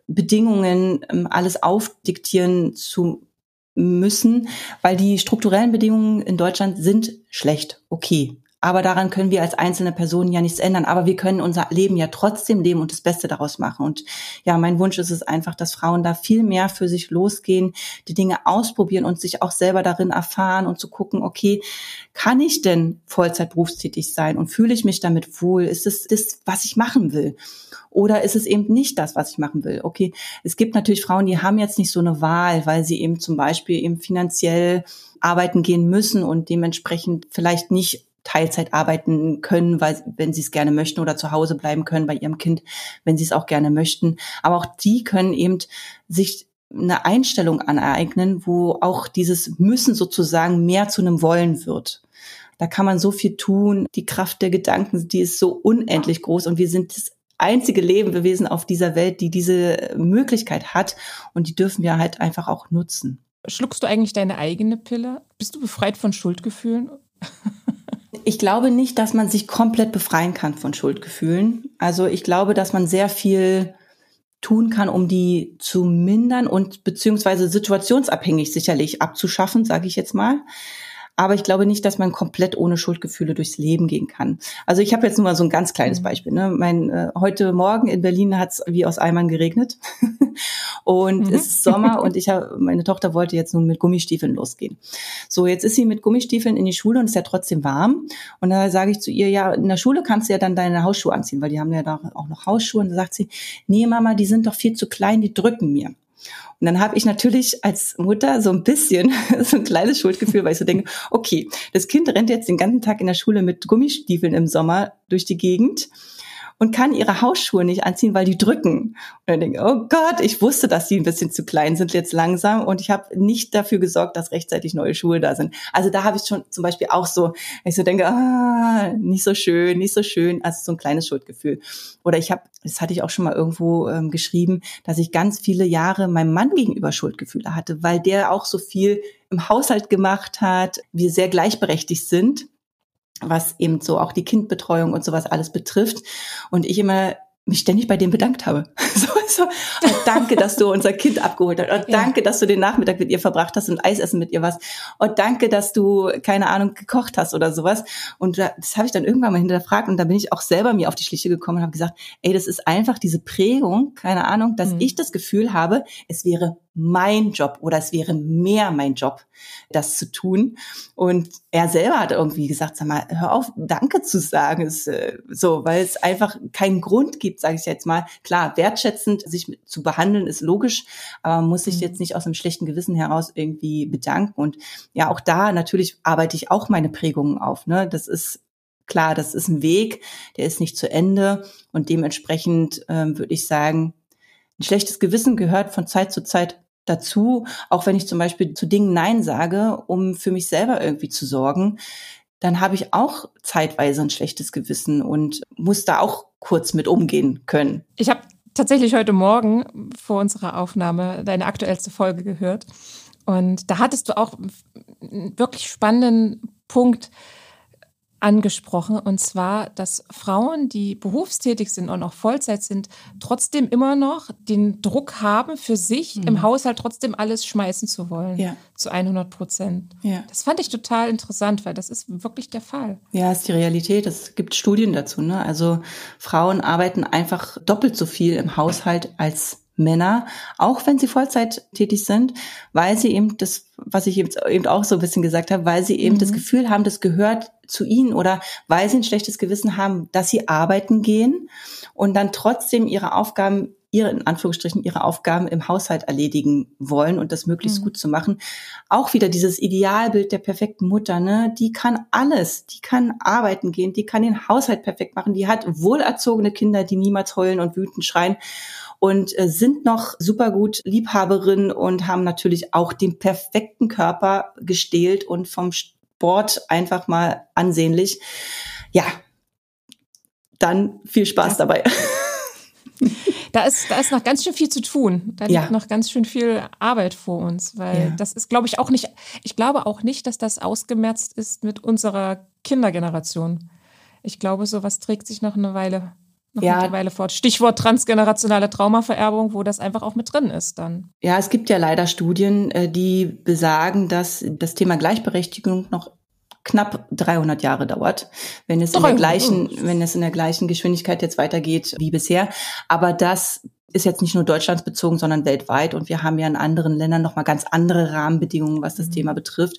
Bedingungen ähm, alles aufdiktieren zu müssen, weil die strukturellen Bedingungen in Deutschland sind schlecht. Okay. Aber daran können wir als einzelne Personen ja nichts ändern. Aber wir können unser Leben ja trotzdem leben und das Beste daraus machen. Und ja, mein Wunsch ist es einfach, dass Frauen da viel mehr für sich losgehen, die Dinge ausprobieren und sich auch selber darin erfahren und zu gucken, okay, kann ich denn Vollzeit berufstätig sein und fühle ich mich damit wohl? Ist es das, was ich machen will? Oder ist es eben nicht das, was ich machen will? Okay, es gibt natürlich Frauen, die haben jetzt nicht so eine Wahl, weil sie eben zum Beispiel eben finanziell arbeiten gehen müssen und dementsprechend vielleicht nicht Teilzeit arbeiten können, weil wenn sie es gerne möchten oder zu Hause bleiben können bei ihrem Kind, wenn sie es auch gerne möchten. Aber auch die können eben sich eine Einstellung aneignen, wo auch dieses Müssen sozusagen mehr zu einem Wollen wird. Da kann man so viel tun. Die Kraft der Gedanken, die ist so unendlich groß und wir sind das einzige Lebewesen auf dieser Welt, die diese Möglichkeit hat und die dürfen wir halt einfach auch nutzen. Schluckst du eigentlich deine eigene Pille? Bist du befreit von Schuldgefühlen? Ich glaube nicht, dass man sich komplett befreien kann von Schuldgefühlen. Also ich glaube, dass man sehr viel tun kann, um die zu mindern und beziehungsweise situationsabhängig sicherlich abzuschaffen, sage ich jetzt mal. Aber ich glaube nicht, dass man komplett ohne Schuldgefühle durchs Leben gehen kann. Also ich habe jetzt nur mal so ein ganz kleines mhm. Beispiel. Ne? Mein, äh, heute Morgen in Berlin hat es wie aus Eimern geregnet. [LAUGHS] und mhm. es ist Sommer und ich habe, meine Tochter wollte jetzt nun mit Gummistiefeln losgehen. So, jetzt ist sie mit Gummistiefeln in die Schule und ist ja trotzdem warm. Und da sage ich zu ihr, ja, in der Schule kannst du ja dann deine Hausschuhe anziehen, weil die haben ja da auch noch Hausschuhe. Und da sagt sie, nee, Mama, die sind doch viel zu klein, die drücken mir. Und dann habe ich natürlich als Mutter so ein bisschen [LAUGHS] so ein kleines Schuldgefühl, weil ich so denke, okay, das Kind rennt jetzt den ganzen Tag in der Schule mit Gummistiefeln im Sommer durch die Gegend. Und kann ihre Hausschuhe nicht anziehen, weil die drücken. Und dann denke ich, oh Gott, ich wusste, dass die ein bisschen zu klein sind jetzt langsam und ich habe nicht dafür gesorgt, dass rechtzeitig neue Schuhe da sind. Also da habe ich schon zum Beispiel auch so, ich so denke, ah, nicht so schön, nicht so schön, also so ein kleines Schuldgefühl. Oder ich habe, das hatte ich auch schon mal irgendwo ähm, geschrieben, dass ich ganz viele Jahre meinem Mann gegenüber Schuldgefühle hatte, weil der auch so viel im Haushalt gemacht hat, wir sehr gleichberechtigt sind was eben so auch die Kindbetreuung und sowas alles betrifft. Und ich immer mich ständig bei dem bedankt habe. [LAUGHS] So, [LAUGHS] so, oh, danke, dass du unser Kind abgeholt hast. Oh, danke, ja. dass du den Nachmittag mit ihr verbracht hast und Eisessen mit ihr was. Oh, danke, dass du, keine Ahnung, gekocht hast oder sowas. Und das habe ich dann irgendwann mal hinterfragt und da bin ich auch selber mir auf die Schliche gekommen und habe gesagt, ey, das ist einfach diese Prägung, keine Ahnung, dass mhm. ich das Gefühl habe, es wäre mein Job oder es wäre mehr mein Job, das zu tun. Und er selber hat irgendwie gesagt, sag mal, hör auf, Danke zu sagen, ist äh, so, weil es einfach keinen Grund gibt, sage ich jetzt mal. Klar, wertschätzend sich zu behandeln ist logisch, aber man muss sich mhm. jetzt nicht aus einem schlechten Gewissen heraus irgendwie bedanken. Und ja, auch da natürlich arbeite ich auch meine Prägungen auf. Ne? Das ist klar, das ist ein Weg, der ist nicht zu Ende und dementsprechend ähm, würde ich sagen, ein schlechtes Gewissen gehört von Zeit zu Zeit dazu, auch wenn ich zum Beispiel zu Dingen Nein sage, um für mich selber irgendwie zu sorgen, dann habe ich auch zeitweise ein schlechtes Gewissen und muss da auch kurz mit umgehen können. Ich habe tatsächlich heute Morgen vor unserer Aufnahme deine aktuellste Folge gehört. Und da hattest du auch einen wirklich spannenden Punkt angesprochen, und zwar, dass Frauen, die berufstätig sind und auch Vollzeit sind, trotzdem immer noch den Druck haben, für sich mhm. im Haushalt trotzdem alles schmeißen zu wollen. Ja. Zu 100 Prozent. Ja. Das fand ich total interessant, weil das ist wirklich der Fall. Ja, ist die Realität. Es gibt Studien dazu. Ne? Also Frauen arbeiten einfach doppelt so viel im Haushalt als Männer, auch wenn sie Vollzeit tätig sind, weil sie eben das, was ich eben auch so ein bisschen gesagt habe, weil sie eben mhm. das Gefühl haben, das gehört zu ihnen oder weil sie ein schlechtes Gewissen haben, dass sie arbeiten gehen und dann trotzdem ihre Aufgaben ihre, in Anführungsstrichen, ihre Aufgaben im Haushalt erledigen wollen und das möglichst mhm. gut zu machen. Auch wieder dieses Idealbild der perfekten Mutter, ne? Die kann alles. Die kann arbeiten gehen, die kann den Haushalt perfekt machen, die hat wohlerzogene Kinder, die niemals heulen und wütend schreien und äh, sind noch super gut Liebhaberin und haben natürlich auch den perfekten Körper gestählt und vom Sport einfach mal ansehnlich. Ja, dann viel Spaß ja. dabei. [LAUGHS] Da ist, da ist noch ganz schön viel zu tun. Da liegt noch ganz schön viel Arbeit vor uns, weil ja. das ist, glaube ich, auch nicht, ich glaube auch nicht, dass das ausgemerzt ist mit unserer Kindergeneration. Ich glaube, sowas trägt sich noch eine Weile noch ja. mittlerweile fort. Stichwort transgenerationale Traumavererbung, wo das einfach auch mit drin ist dann. Ja, es gibt ja leider Studien, äh, die besagen, dass das Thema Gleichberechtigung noch knapp 300 Jahre dauert, wenn es in der gleichen, wenn es in der gleichen Geschwindigkeit jetzt weitergeht wie bisher. Aber das ist jetzt nicht nur deutschlandsbezogen, sondern weltweit. Und wir haben ja in anderen Ländern nochmal ganz andere Rahmenbedingungen, was das mhm. Thema betrifft.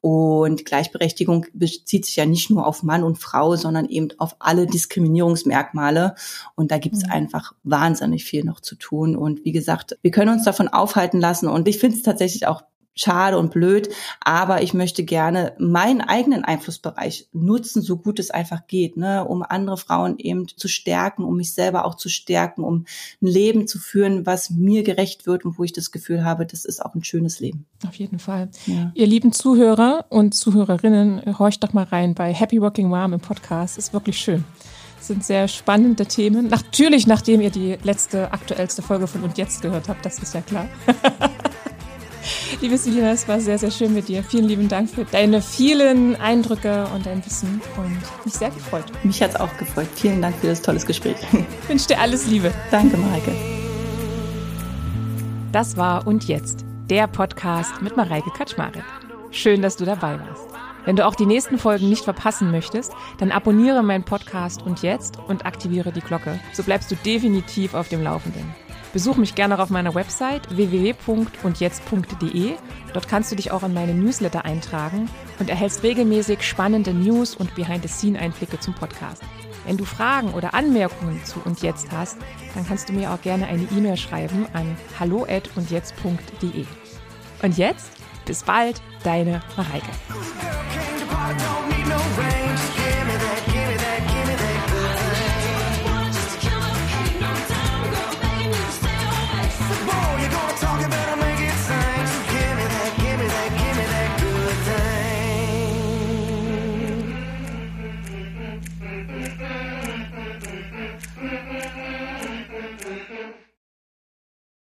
Und Gleichberechtigung bezieht sich ja nicht nur auf Mann und Frau, sondern eben auf alle Diskriminierungsmerkmale. Und da gibt es mhm. einfach wahnsinnig viel noch zu tun. Und wie gesagt, wir können uns davon aufhalten lassen. Und ich finde es tatsächlich auch schade und blöd, aber ich möchte gerne meinen eigenen Einflussbereich nutzen, so gut es einfach geht, ne, um andere Frauen eben zu stärken, um mich selber auch zu stärken, um ein Leben zu führen, was mir gerecht wird und wo ich das Gefühl habe, das ist auch ein schönes Leben. Auf jeden Fall. Ja. Ihr lieben Zuhörer und Zuhörerinnen, horcht doch mal rein bei Happy Working Mom im Podcast. Ist wirklich schön. Das sind sehr spannende Themen. Natürlich, nachdem ihr die letzte, aktuellste Folge von Und Jetzt gehört habt, das ist ja klar. [LAUGHS] [LAUGHS] Liebe Selina, es war sehr, sehr schön mit dir. Vielen lieben Dank für deine vielen Eindrücke und dein Wissen und mich sehr gefreut. Mich hat es auch gefreut. Vielen Dank für das tolle Gespräch. [LAUGHS] Ich wünsche dir alles Liebe. Danke, Mareike. Das war Und Jetzt, der Podcast mit Mareike Kaczmarek. Schön, dass du dabei warst. Wenn du auch die nächsten Folgen nicht verpassen möchtest, dann abonniere meinen Podcast und jetzt und aktiviere die Glocke. So bleibst du definitiv auf dem Laufenden. Besuch mich gerne auch auf meiner Website www.undjetzt.de. Dort kannst du dich auch in meine Newsletter eintragen und erhältst regelmäßig spannende News und Behind-the-Scene-Einblicke zum Podcast. Wenn du Fragen oder Anmerkungen zu und jetzt hast, dann kannst du mir auch gerne eine E-Mail schreiben an hallo@undjetzt.de. Und jetzt bis bald, deine Mareike.